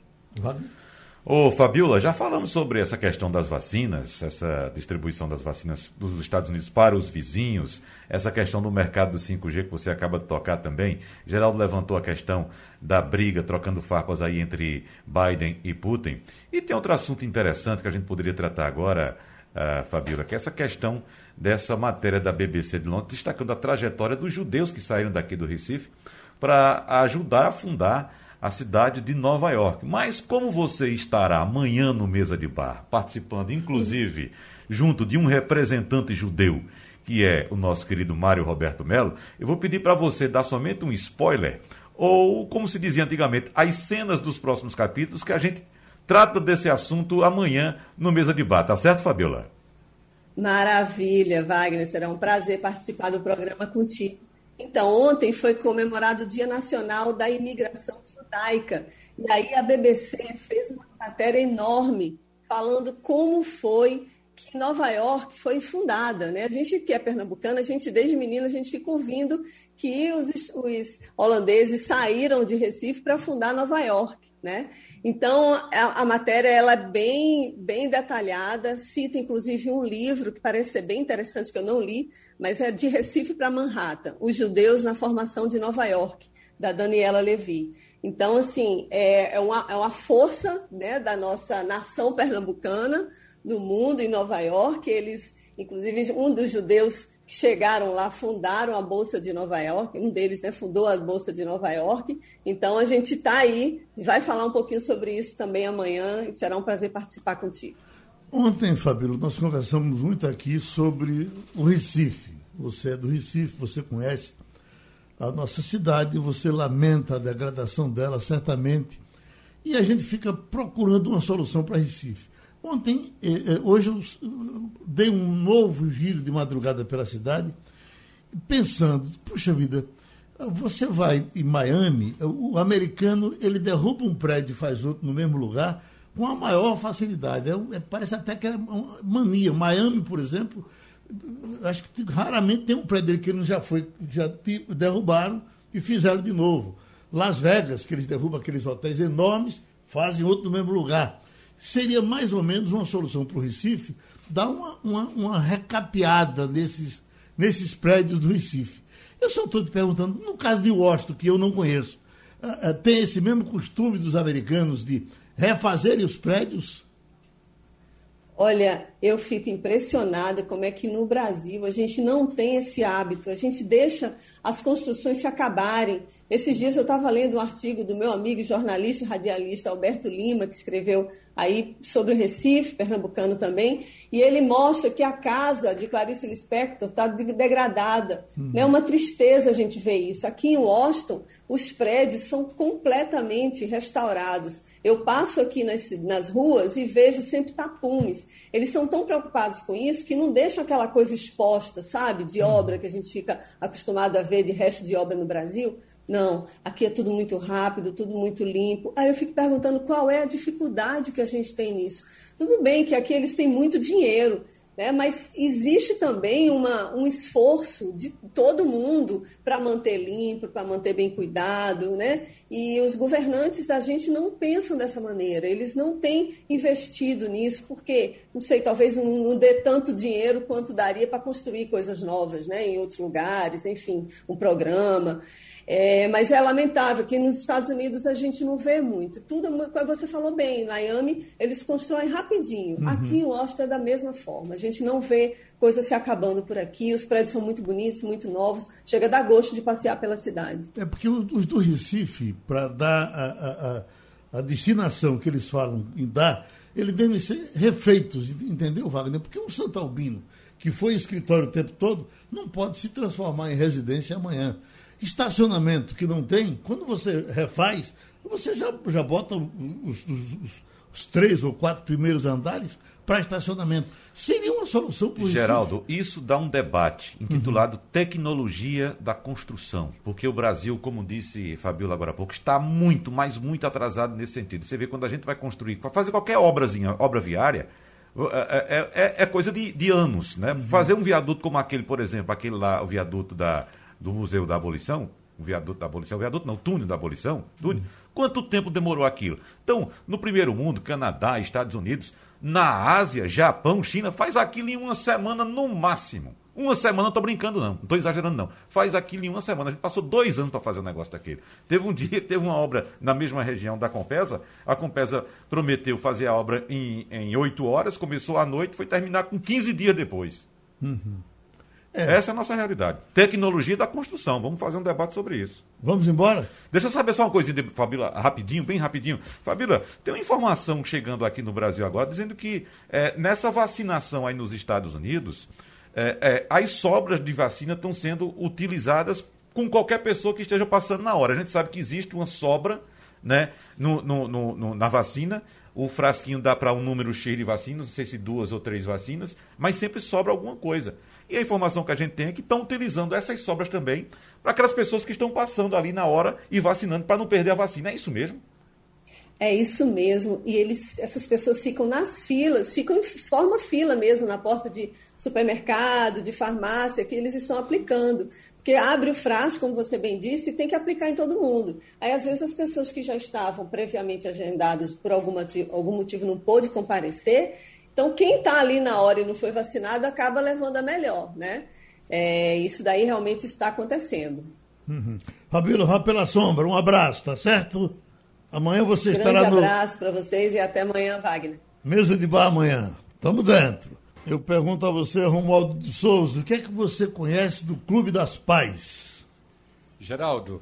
Ô, Fabiola, já falamos sobre essa questão das vacinas, essa distribuição das vacinas dos Estados Unidos para os vizinhos, essa questão do mercado do 5G que você acaba de tocar também. Geraldo levantou a questão da briga, trocando farpas aí entre Biden e Putin. E tem outro assunto interessante que a gente poderia tratar agora, uh, Fabiola, que é essa questão dessa matéria da BBC de Londres, destacando a trajetória dos judeus que saíram daqui do Recife para ajudar a fundar a cidade de Nova York. Mas como você estará amanhã no Mesa de Bar, participando, inclusive, junto de um representante judeu, que é o nosso querido Mário Roberto Melo, eu vou pedir para você dar somente um spoiler, ou, como se dizia antigamente, as cenas dos próximos capítulos, que a gente trata desse assunto amanhã no Mesa de Bar. Tá certo, Fabiola? Maravilha, Wagner. Será um prazer participar do programa contigo. Então, ontem foi comemorado o Dia Nacional da Imigração Judaica. E aí a BBC fez uma matéria enorme falando como foi que Nova York foi fundada, né? A gente que é pernambucana, a gente desde menina a gente fica ouvindo que os, os holandeses saíram de Recife para fundar Nova York, né? Então a, a, matéria ela é bem bem detalhada, cita inclusive um livro que parece ser bem interessante que eu não li, mas é de Recife para Manhattan, os judeus na formação de Nova York, da Daniela Levy. Então assim é, é, uma, é uma força né, da nossa nação pernambucana no mundo, em Nova York. Eles, inclusive, um dos judeus chegaram lá fundaram a Bolsa de Nova York, um deles né, fundou a Bolsa de Nova York. Então, a gente está aí, vai falar um pouquinho sobre isso também amanhã, e será um prazer participar contigo. Ontem, Fabíola, nós conversamos muito aqui sobre o Recife. Você é do Recife, você conhece a nossa cidade, você lamenta a degradação dela, certamente. E a gente fica procurando uma solução para Recife. Ontem, eh, eh, hoje eu dei um novo giro de madrugada pela cidade, pensando, puxa vida, você vai em Miami, o americano ele derruba um prédio e faz outro no mesmo lugar com a maior facilidade. É, é, parece até que é mania. Miami, por exemplo, acho que raramente tem um prédio que ele já foi, já derrubaram e fizeram de novo. Las Vegas, que eles derrubam aqueles hotéis enormes, fazem outro no mesmo lugar seria mais ou menos uma solução para o Recife dar uma, uma, uma recapeada nesses, nesses prédios do Recife. Eu só estou te perguntando, no caso de Washington, que eu não conheço, uh, uh, tem esse mesmo costume dos americanos de refazerem os prédios? Olha, eu fico impressionada como é que no Brasil a gente não tem esse hábito. A gente deixa as construções se acabarem. Esses dias eu estava lendo um artigo do meu amigo jornalista e radialista Alberto Lima, que escreveu aí sobre o Recife, pernambucano também, e ele mostra que a casa de Clarice Lispector está degradada. Uhum. É uma tristeza a gente ver isso. Aqui em Washington, os prédios são completamente restaurados. Eu passo aqui nas, nas ruas e vejo sempre tapumes. Eles são tão preocupados com isso que não deixam aquela coisa exposta, sabe, de uhum. obra que a gente fica acostumado a ver de resto de obra no Brasil. Não, aqui é tudo muito rápido, tudo muito limpo. Aí eu fico perguntando qual é a dificuldade que a gente tem nisso. Tudo bem que aqui eles têm muito dinheiro, né? mas existe também uma, um esforço de todo mundo para manter limpo, para manter bem cuidado. Né? E os governantes da gente não pensam dessa maneira, eles não têm investido nisso, porque, não sei, talvez não, não dê tanto dinheiro quanto daria para construir coisas novas né? em outros lugares, enfim, um programa. É, mas é lamentável que nos Estados Unidos a gente não vê muito. Tudo, como você falou bem, em Miami eles constroem rapidinho. Uhum. Aqui em Washington é da mesma forma. A gente não vê coisas se acabando por aqui. Os prédios são muito bonitos, muito novos. Chega a dar gosto de passear pela cidade. É porque os do Recife, para dar a, a, a, a, destinação que eles falam em dar, eles devem ser refeitos, entendeu, Wagner? Porque um Santo Albino, que foi escritório o tempo todo, não pode se transformar em residência amanhã. Estacionamento que não tem, quando você refaz, você já, já bota os, os, os três ou quatro primeiros andares para estacionamento. Seria uma solução para Geraldo, isso dá um debate intitulado uhum. Tecnologia da Construção, porque o Brasil, como disse Fabiola agora há pouco, está muito, mas muito atrasado nesse sentido. Você vê quando a gente vai construir, para fazer qualquer obrazinha, obra viária, é, é, é, é coisa de, de anos. Né? Uhum. Fazer um viaduto como aquele, por exemplo, aquele lá, o viaduto da do Museu da Abolição, o viaduto da abolição, o viaduto não, o túnel da abolição, túnel. Quanto tempo demorou aquilo? Então, no primeiro mundo, Canadá, Estados Unidos, na Ásia, Japão, China, faz aquilo em uma semana no máximo. Uma semana, não estou brincando não, não estou exagerando não. Faz aquilo em uma semana. A gente passou dois anos para fazer um negócio daquele. Teve um dia, teve uma obra na mesma região da Compesa. A Compesa prometeu fazer a obra em oito horas, começou à noite, foi terminar com 15 dias depois. Uhum. É. Essa é a nossa realidade. Tecnologia da construção. Vamos fazer um debate sobre isso. Vamos embora? Deixa eu saber só uma coisinha, Fabíola, rapidinho, bem rapidinho. Fabíola, tem uma informação chegando aqui no Brasil agora dizendo que é, nessa vacinação aí nos Estados Unidos, é, é, as sobras de vacina estão sendo utilizadas com qualquer pessoa que esteja passando na hora. A gente sabe que existe uma sobra né, no, no, no, na vacina. O frasquinho dá para um número cheio de vacinas, não sei se duas ou três vacinas, mas sempre sobra alguma coisa. E a informação que a gente tem é que estão utilizando essas sobras também para aquelas pessoas que estão passando ali na hora e vacinando para não perder a vacina. É isso mesmo? É isso mesmo. E eles, essas pessoas ficam nas filas, ficam forma fila mesmo na porta de supermercado, de farmácia, que eles estão aplicando. Porque abre o frasco, como você bem disse, e tem que aplicar em todo mundo. Aí, às vezes, as pessoas que já estavam previamente agendadas por algum motivo, algum motivo não pôde comparecer, então, quem está ali na hora e não foi vacinado acaba levando a melhor, né? É, isso daí realmente está acontecendo. Uhum. Fabíola, vá pela sombra, um abraço, tá certo? Amanhã você Grande estará no... abraço para vocês e até amanhã, Wagner. Mesa de bar amanhã. Estamos dentro. Eu pergunto a você, Romualdo de Souza, o que é que você conhece do Clube das Pais? Geraldo,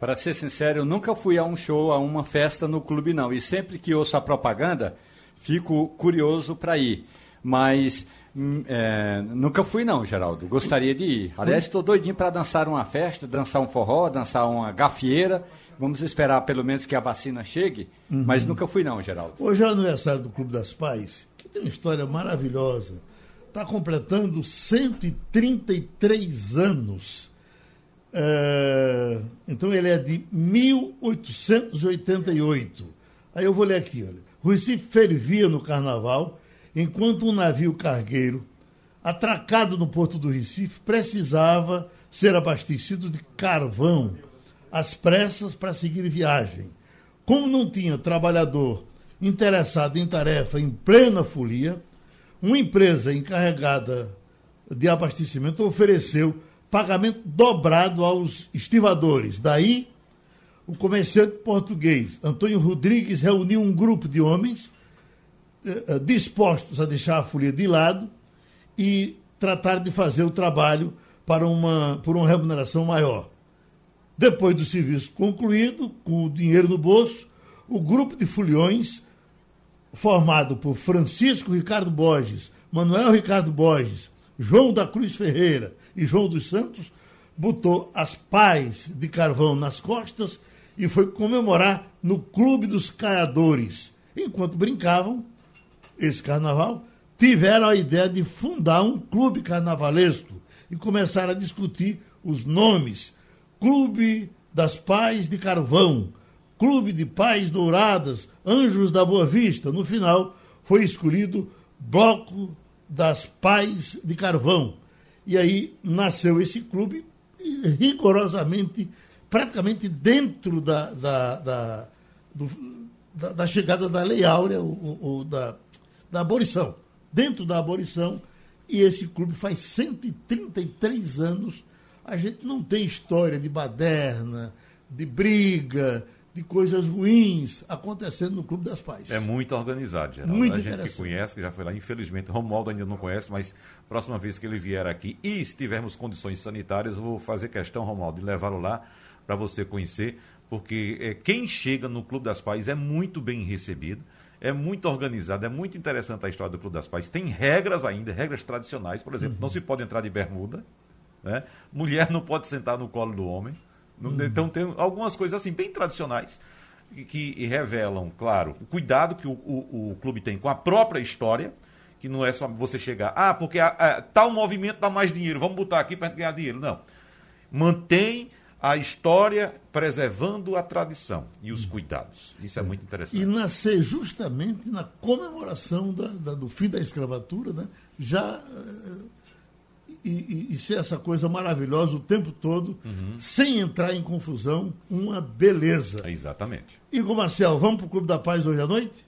para ser sincero, eu nunca fui a um show, a uma festa no clube, não. E sempre que ouço a propaganda, fico curioso para ir. Mas hum, é, nunca fui não, Geraldo. Gostaria de ir. Aliás, estou doidinho para dançar uma festa, dançar um forró, dançar uma gafieira. Vamos esperar pelo menos que a vacina chegue, uhum. mas nunca fui não, Geraldo. Hoje é o aniversário do Clube das Pais, que tem uma história maravilhosa. Está completando 133 anos. É, então ele é de 1888. Aí eu vou ler aqui, olha. Recife fervia no carnaval, enquanto um navio cargueiro, atracado no porto do Recife, precisava ser abastecido de carvão às pressas para seguir viagem. Como não tinha trabalhador interessado em tarefa em plena folia, uma empresa encarregada de abastecimento ofereceu pagamento dobrado aos estivadores. Daí o comerciante português Antônio Rodrigues reuniu um grupo de homens eh, eh, dispostos a deixar a folia de lado e tratar de fazer o trabalho para uma, por uma remuneração maior. Depois do serviço concluído, com o dinheiro no bolso, o grupo de foliões, formado por Francisco Ricardo Borges, Manuel Ricardo Borges, João da Cruz Ferreira e João dos Santos, botou as pás de carvão nas costas e foi comemorar no Clube dos Caiadores. Enquanto brincavam, esse carnaval, tiveram a ideia de fundar um clube carnavalesco e começaram a discutir os nomes. Clube das Pais de Carvão, Clube de Pais Douradas, Anjos da Boa Vista. No final, foi escolhido Bloco das Pais de Carvão. E aí nasceu esse clube rigorosamente, praticamente dentro da, da, da, do, da, da chegada da Lei Áurea, ou, da, da abolição. Dentro da abolição, e esse clube faz 133 anos. A gente não tem história de baderna, de briga, de coisas ruins acontecendo no Clube das Pais. É muito organizado, Geraldo. Muito a gente que conhece, que já foi lá, infelizmente, o Romualdo ainda não conhece, mas próxima vez que ele vier aqui e se tivermos condições sanitárias, eu vou fazer questão, Romualdo, de levá-lo lá para você conhecer, porque é, quem chega no Clube das Pais é muito bem recebido, é muito organizado, é muito interessante a história do Clube das Pais. Tem regras ainda, regras tradicionais, por exemplo, uhum. não se pode entrar de bermuda, né? mulher não pode sentar no colo do homem. Hum. Então tem algumas coisas assim bem tradicionais que, que revelam, claro, o cuidado que o, o, o, clube tem com a própria história, que não é só você chegar, ah, porque a, a, tal movimento dá mais dinheiro, vamos botar aqui para ganhar dinheiro. Não. Mantém a história preservando a tradição e os cuidados. Isso é, é, muito interessante. E nascer justamente na comemoração da, da, do fim da escravatura, né? já uh, e, e, e, ser essa coisa maravilhosa o tempo todo, uhum. sem entrar em confusão, uma beleza. Exatamente. Igor Marcel, vamos para o Clube da Paz hoje à noite?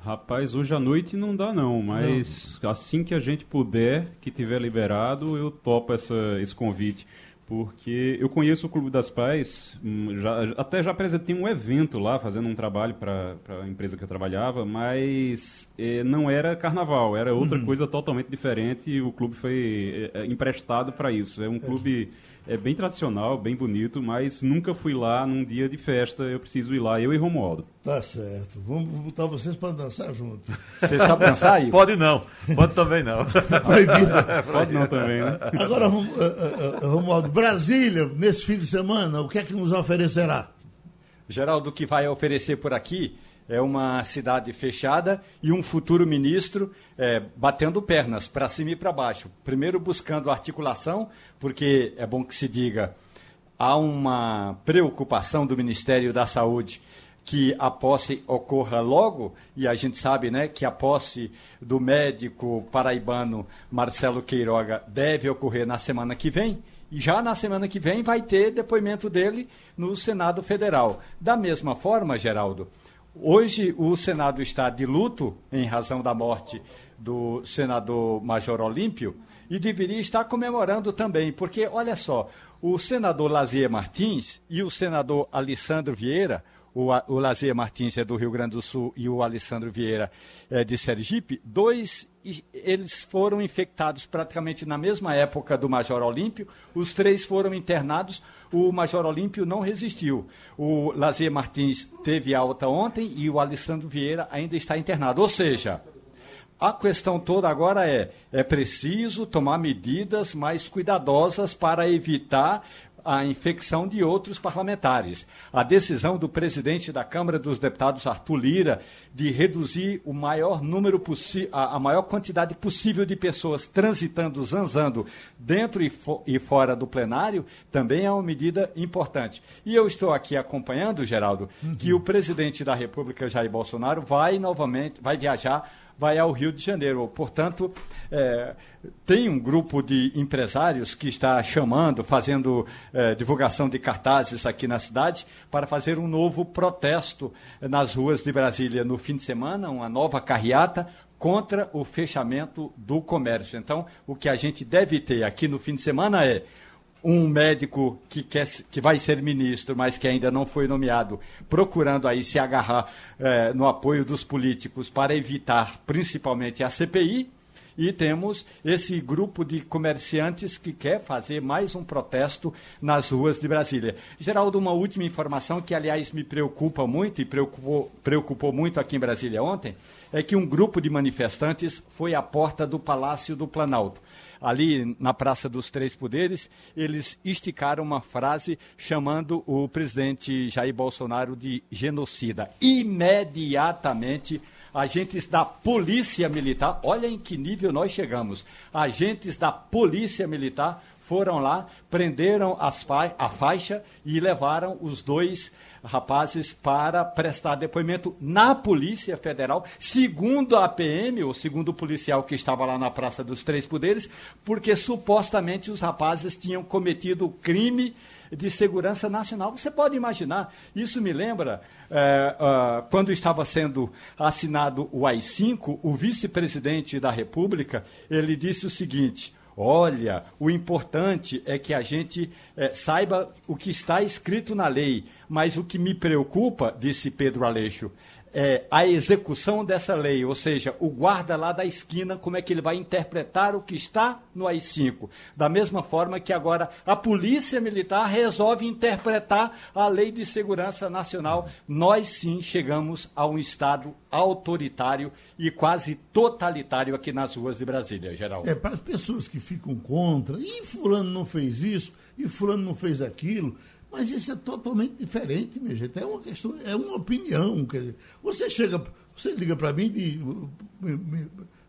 Rapaz, hoje à noite não dá não, mas não. assim que a gente puder, que tiver liberado, eu topo essa, esse convite porque eu conheço o Clube das Pais, hum, já, até já apresentei um evento lá, fazendo um trabalho para a empresa que eu trabalhava, mas eh, não era carnaval, era outra uhum. coisa totalmente diferente e o clube foi eh, emprestado para isso. É um é. clube é bem tradicional, bem bonito, mas nunca fui lá num dia de festa, eu preciso ir lá, eu e Romualdo. Tá certo. Vamos botar vocês para dançar junto. Você sabe dançar aí? Pode não. Pode também não. Proibido. Pode não também, né? Agora, eh, eh, eh, Romualdo, Brasília, nesse fim de semana, o que é que nos oferecerá? Geraldo, o que vai oferecer por aqui é uma cidade fechada e um futuro ministro é, batendo pernas para cima e para baixo. Primeiro buscando articulação, porque é bom que se diga, há uma preocupação do Ministério da Saúde que a posse ocorra logo, e a gente sabe né, que a posse do médico paraibano Marcelo Queiroga deve ocorrer na semana que vem. E já na semana que vem vai ter depoimento dele no Senado Federal. Da mesma forma, Geraldo, Hoje o Senado está de luto em razão da morte do senador Major Olímpio e deveria estar comemorando também, porque olha só, o senador Lazier Martins e o senador Alessandro Vieira, o, o Lazier Martins é do Rio Grande do Sul e o Alessandro Vieira é de Sergipe, dois eles foram infectados praticamente na mesma época do Major Olímpio. Os três foram internados. O Major Olímpio não resistiu. O Lazier Martins teve alta ontem e o Alessandro Vieira ainda está internado. Ou seja, a questão toda agora é: é preciso tomar medidas mais cuidadosas para evitar a infecção de outros parlamentares. A decisão do presidente da Câmara dos Deputados, Arthur Lira, de reduzir o maior número a, a maior quantidade possível de pessoas transitando, zanzando dentro e, fo e fora do plenário, também é uma medida importante. E eu estou aqui acompanhando, Geraldo, uhum. que o presidente da República, Jair Bolsonaro, vai novamente, vai viajar vai ao Rio de Janeiro. Portanto, é, tem um grupo de empresários que está chamando, fazendo é, divulgação de cartazes aqui na cidade para fazer um novo protesto nas ruas de Brasília no fim de semana, uma nova carreata contra o fechamento do comércio. Então, o que a gente deve ter aqui no fim de semana é um médico que, quer, que vai ser ministro, mas que ainda não foi nomeado, procurando aí se agarrar eh, no apoio dos políticos para evitar principalmente a CPI, e temos esse grupo de comerciantes que quer fazer mais um protesto nas ruas de Brasília. Geraldo, uma última informação que, aliás, me preocupa muito e preocupou, preocupou muito aqui em Brasília ontem, é que um grupo de manifestantes foi à porta do Palácio do Planalto ali na Praça dos Três Poderes, eles esticaram uma frase chamando o presidente Jair Bolsonaro de genocida. Imediatamente, agentes da Polícia Militar, olha em que nível nós chegamos. Agentes da Polícia Militar foram lá, prenderam fa a faixa e levaram os dois rapazes para prestar depoimento na Polícia Federal, segundo a PM, ou segundo o policial que estava lá na Praça dos Três Poderes, porque supostamente os rapazes tinham cometido crime de segurança nacional. Você pode imaginar, isso me lembra é, quando estava sendo assinado o AI-5, o vice-presidente da República, ele disse o seguinte, Olha, o importante é que a gente é, saiba o que está escrito na lei, mas o que me preocupa, disse Pedro Aleixo, é, a execução dessa lei, ou seja, o guarda lá da esquina, como é que ele vai interpretar o que está no AI-5. Da mesma forma que agora a Polícia Militar resolve interpretar a Lei de Segurança Nacional. Nós sim chegamos a um Estado autoritário e quase totalitário aqui nas ruas de Brasília, geral. É, para as pessoas que ficam contra, e fulano não fez isso, e fulano não fez aquilo, mas isso é totalmente diferente, minha gente. É uma questão, é uma opinião. Quer dizer, você chega, você liga para mim e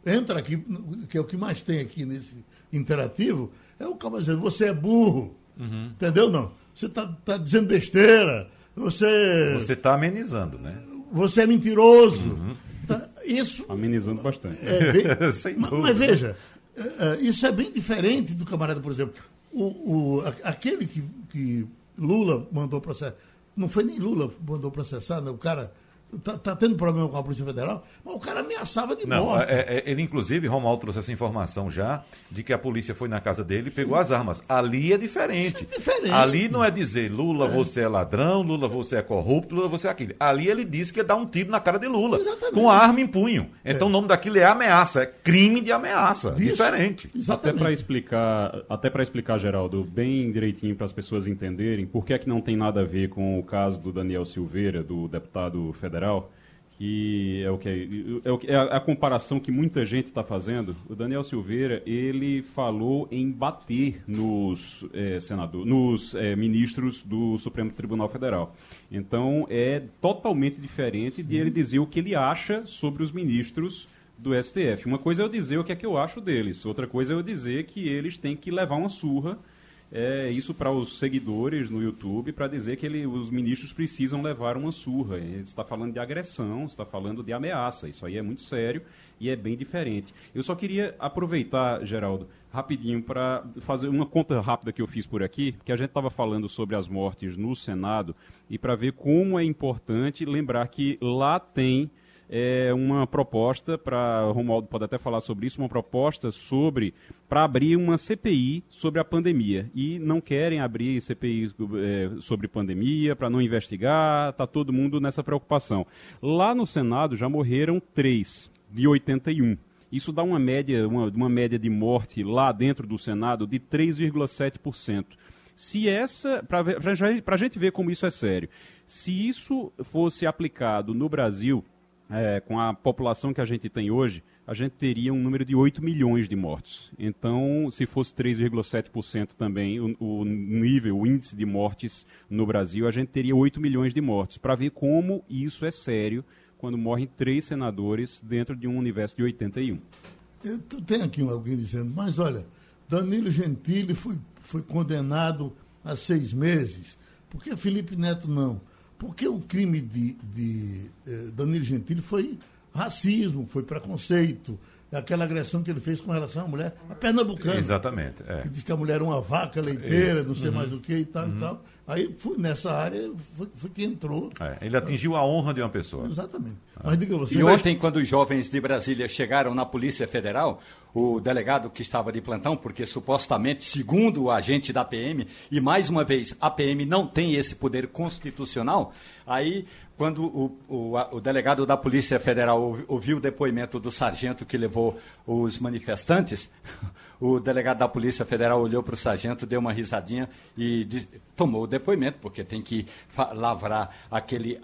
entra aqui, que é o que mais tem aqui nesse interativo, é o cara dizendo, você é burro. Uhum. Entendeu? Não. Você está tá dizendo besteira. Você. Você está amenizando, né? Você é mentiroso. Uhum. Tá, isso. Amenizando bastante. É bem, mas, mas, veja, é, é, isso é bem diferente do camarada, por exemplo. O, o, aquele que, que Lula mandou processar. Não foi nem Lula mandou processar, né? o cara Está tá tendo problema com a Polícia Federal, mas o cara ameaçava de não, morte. É, é, ele, inclusive, Romualdo trouxe essa informação já, de que a polícia foi na casa dele e pegou as armas. Ali é diferente. É diferente. Ali não é dizer Lula, é. você é ladrão, Lula, você é corrupto, Lula, você é aquilo. Ali ele disse que ia dar um tiro na cara de Lula, Exatamente. com a arma em punho. Então é. o nome daquilo é ameaça, é crime de ameaça. Isso. Diferente. Exatamente. Até para explicar, até para explicar, Geraldo, bem direitinho para as pessoas entenderem, por que é que não tem nada a ver com o caso do Daniel Silveira, do deputado federal que é o que é, é, o que, é a comparação que muita gente está fazendo. O Daniel Silveira ele falou em bater nos é, senador, nos é, ministros do Supremo Tribunal Federal. Então é totalmente diferente de ele dizer o que ele acha sobre os ministros do STF. Uma coisa é eu dizer o que é que eu acho deles, outra coisa é eu dizer que eles têm que levar uma surra é, isso para os seguidores no YouTube para dizer que ele, os ministros precisam levar uma surra. Ele está falando de agressão, está falando de ameaça. Isso aí é muito sério e é bem diferente. Eu só queria aproveitar, Geraldo, rapidinho para fazer uma conta rápida que eu fiz por aqui, que a gente estava falando sobre as mortes no Senado e para ver como é importante lembrar que lá tem é, uma proposta para, Romualdo pode até falar sobre isso, uma proposta sobre, para abrir uma CPI sobre a pandemia. E não querem abrir CPI é, sobre pandemia, para não investigar, está todo mundo nessa preocupação. Lá no Senado já morreram três, de 81. Isso dá uma média, uma, uma média de morte lá dentro do Senado de 3,7%. Se essa, para a gente ver como isso é sério, se isso fosse aplicado no Brasil, é, com a população que a gente tem hoje, a gente teria um número de 8 milhões de mortos. Então, se fosse 3,7% também o, o, nível, o índice de mortes no Brasil, a gente teria 8 milhões de mortos. Para ver como isso é sério quando morrem três senadores dentro de um universo de 81. Tu tem aqui alguém dizendo, mas olha, Danilo Gentili foi, foi condenado a seis meses, por que Felipe Neto não? Porque o crime de, de eh, Danilo Gentili foi racismo, foi preconceito, aquela agressão que ele fez com relação à mulher, a pernambucana. Exatamente. É. Que diz que a mulher era uma vaca leiteira, Isso. não sei uhum. mais o que e tal uhum. e tal. Aí foi, nessa área foi, foi que entrou. É, ele atingiu a honra de uma pessoa. Exatamente. É. Mas diga você. E ontem, quando os jovens de Brasília chegaram na Polícia Federal, o delegado que estava de plantão, porque supostamente, segundo o agente da PM, e mais uma vez, a PM não tem esse poder constitucional, aí quando o, o, o, delegado da Polícia Federal ouviu o depoimento do sargento que levou os manifestantes, o delegado da Polícia Federal olhou para o sargento, deu uma risadinha e tomou o depoimento, porque tem que lavrar aquele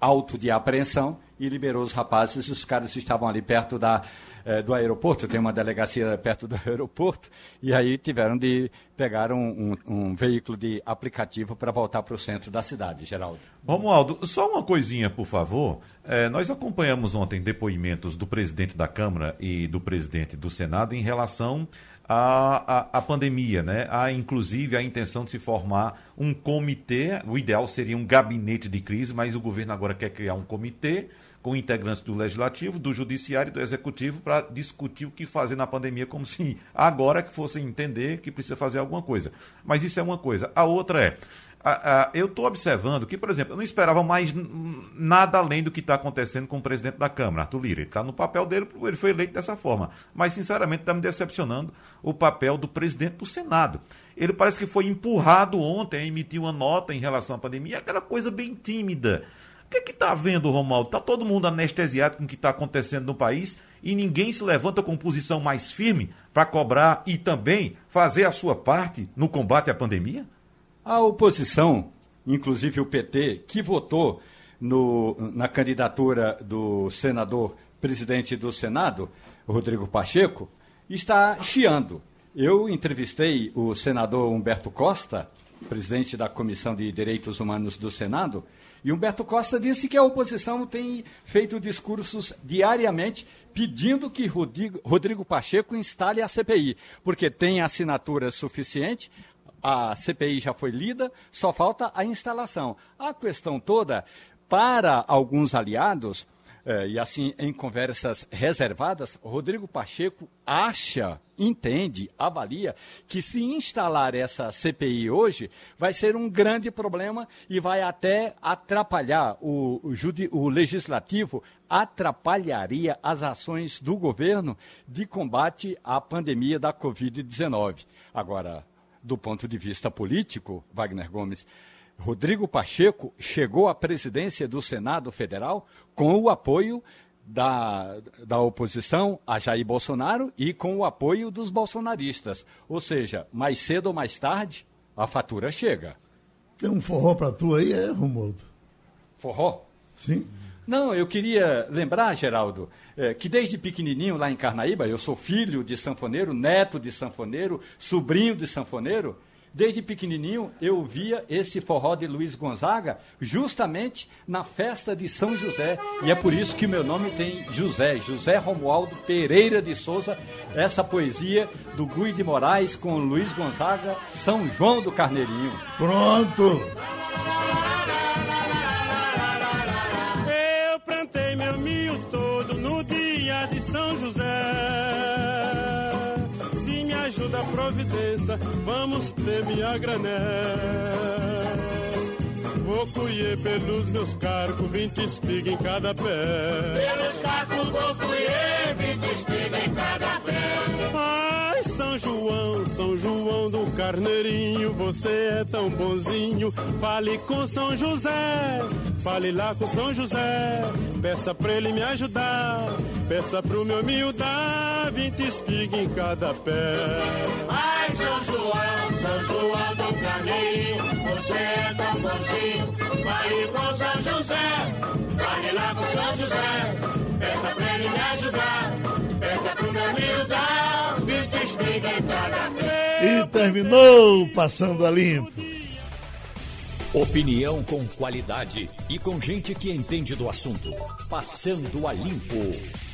auto de apreensão e liberou os rapazes. Os caras estavam ali perto da, é, do aeroporto, tem uma delegacia perto do aeroporto, e aí tiveram de pegar um, um, um veículo de aplicativo para voltar para o centro da cidade, Geraldo. Romualdo, só uma coisinha, por favor. É, nós acompanhamos ontem depoimentos do presidente da Câmara e do presidente do Senado em relação à, à, à pandemia, né? Há inclusive a intenção de se formar um comitê, o ideal seria um gabinete de crise, mas o governo agora quer criar um comitê com integrantes do Legislativo, do Judiciário e do Executivo para discutir o que fazer na pandemia, como se agora que fossem entender que precisa fazer alguma coisa. Mas isso é uma coisa. A outra é. A, a, eu estou observando que, por exemplo, eu não esperava mais nada além do que está acontecendo com o presidente da Câmara, Arthur Lira. Ele está no papel dele, ele foi eleito dessa forma. Mas, sinceramente, está me decepcionando o papel do presidente do Senado. Ele parece que foi empurrado ontem a emitir uma nota em relação à pandemia, aquela coisa bem tímida. O que está havendo, Romualdo? Está todo mundo anestesiado com o que está acontecendo no país e ninguém se levanta com posição mais firme para cobrar e também fazer a sua parte no combate à pandemia? A oposição, inclusive o PT, que votou no, na candidatura do senador presidente do Senado, Rodrigo Pacheco, está chiando. Eu entrevistei o senador Humberto Costa, presidente da Comissão de Direitos Humanos do Senado, e Humberto Costa disse que a oposição tem feito discursos diariamente pedindo que Rodrigo, Pacheco instale a CPI, porque tem assinatura suficiente, a CPI já foi lida, só falta a instalação. A questão toda, para alguns aliados, é, e assim em conversas reservadas, Rodrigo Pacheco acha, entende, avalia que se instalar essa CPI hoje vai ser um grande problema e vai até atrapalhar o, o, o legislativo, atrapalharia as ações do governo de combate à pandemia da Covid-19. Agora, do ponto de vista político, Wagner Gomes, Rodrigo Pacheco chegou à presidência do Senado Federal com o apoio da, da oposição a Jair Bolsonaro e com o apoio dos bolsonaristas. Ou seja, mais cedo ou mais tarde, a fatura chega. Tem um forró para tu aí, é, Romualdo? Forró? Sim. Não, eu queria lembrar, Geraldo, é, que desde pequenininho lá em Carnaíba, eu sou filho de sanfoneiro, neto de sanfoneiro, sobrinho de sanfoneiro, Desde pequenininho eu via esse forró de Luiz Gonzaga justamente na festa de São José. E é por isso que meu nome tem José, José Romualdo Pereira de Souza, essa poesia do Gui de Moraes com Luiz Gonzaga, São João do Carneirinho. Pronto! Vamos ter minha granel. Vou colher pelos meus carcos, vinte espigas em cada pé. Pelos carcos vou colher, vinte espigas em cada pé. Ai, São João, São João do Carneirinho, você é tão bonzinho. Fale com São José, fale lá com São José. Peça pra ele me ajudar, peça pro meu milho dar vinte espigas em cada pé. Ai, São João, São João do Carneirinho, você é tão bonzinho. Fale com São José, fale lá com São José. Peça pra ele me ajudar, peça pro meu dar vinte espigas em cada pé. E terminou passando a limpo. Opinião com qualidade e com gente que entende do assunto. Passando a limpo.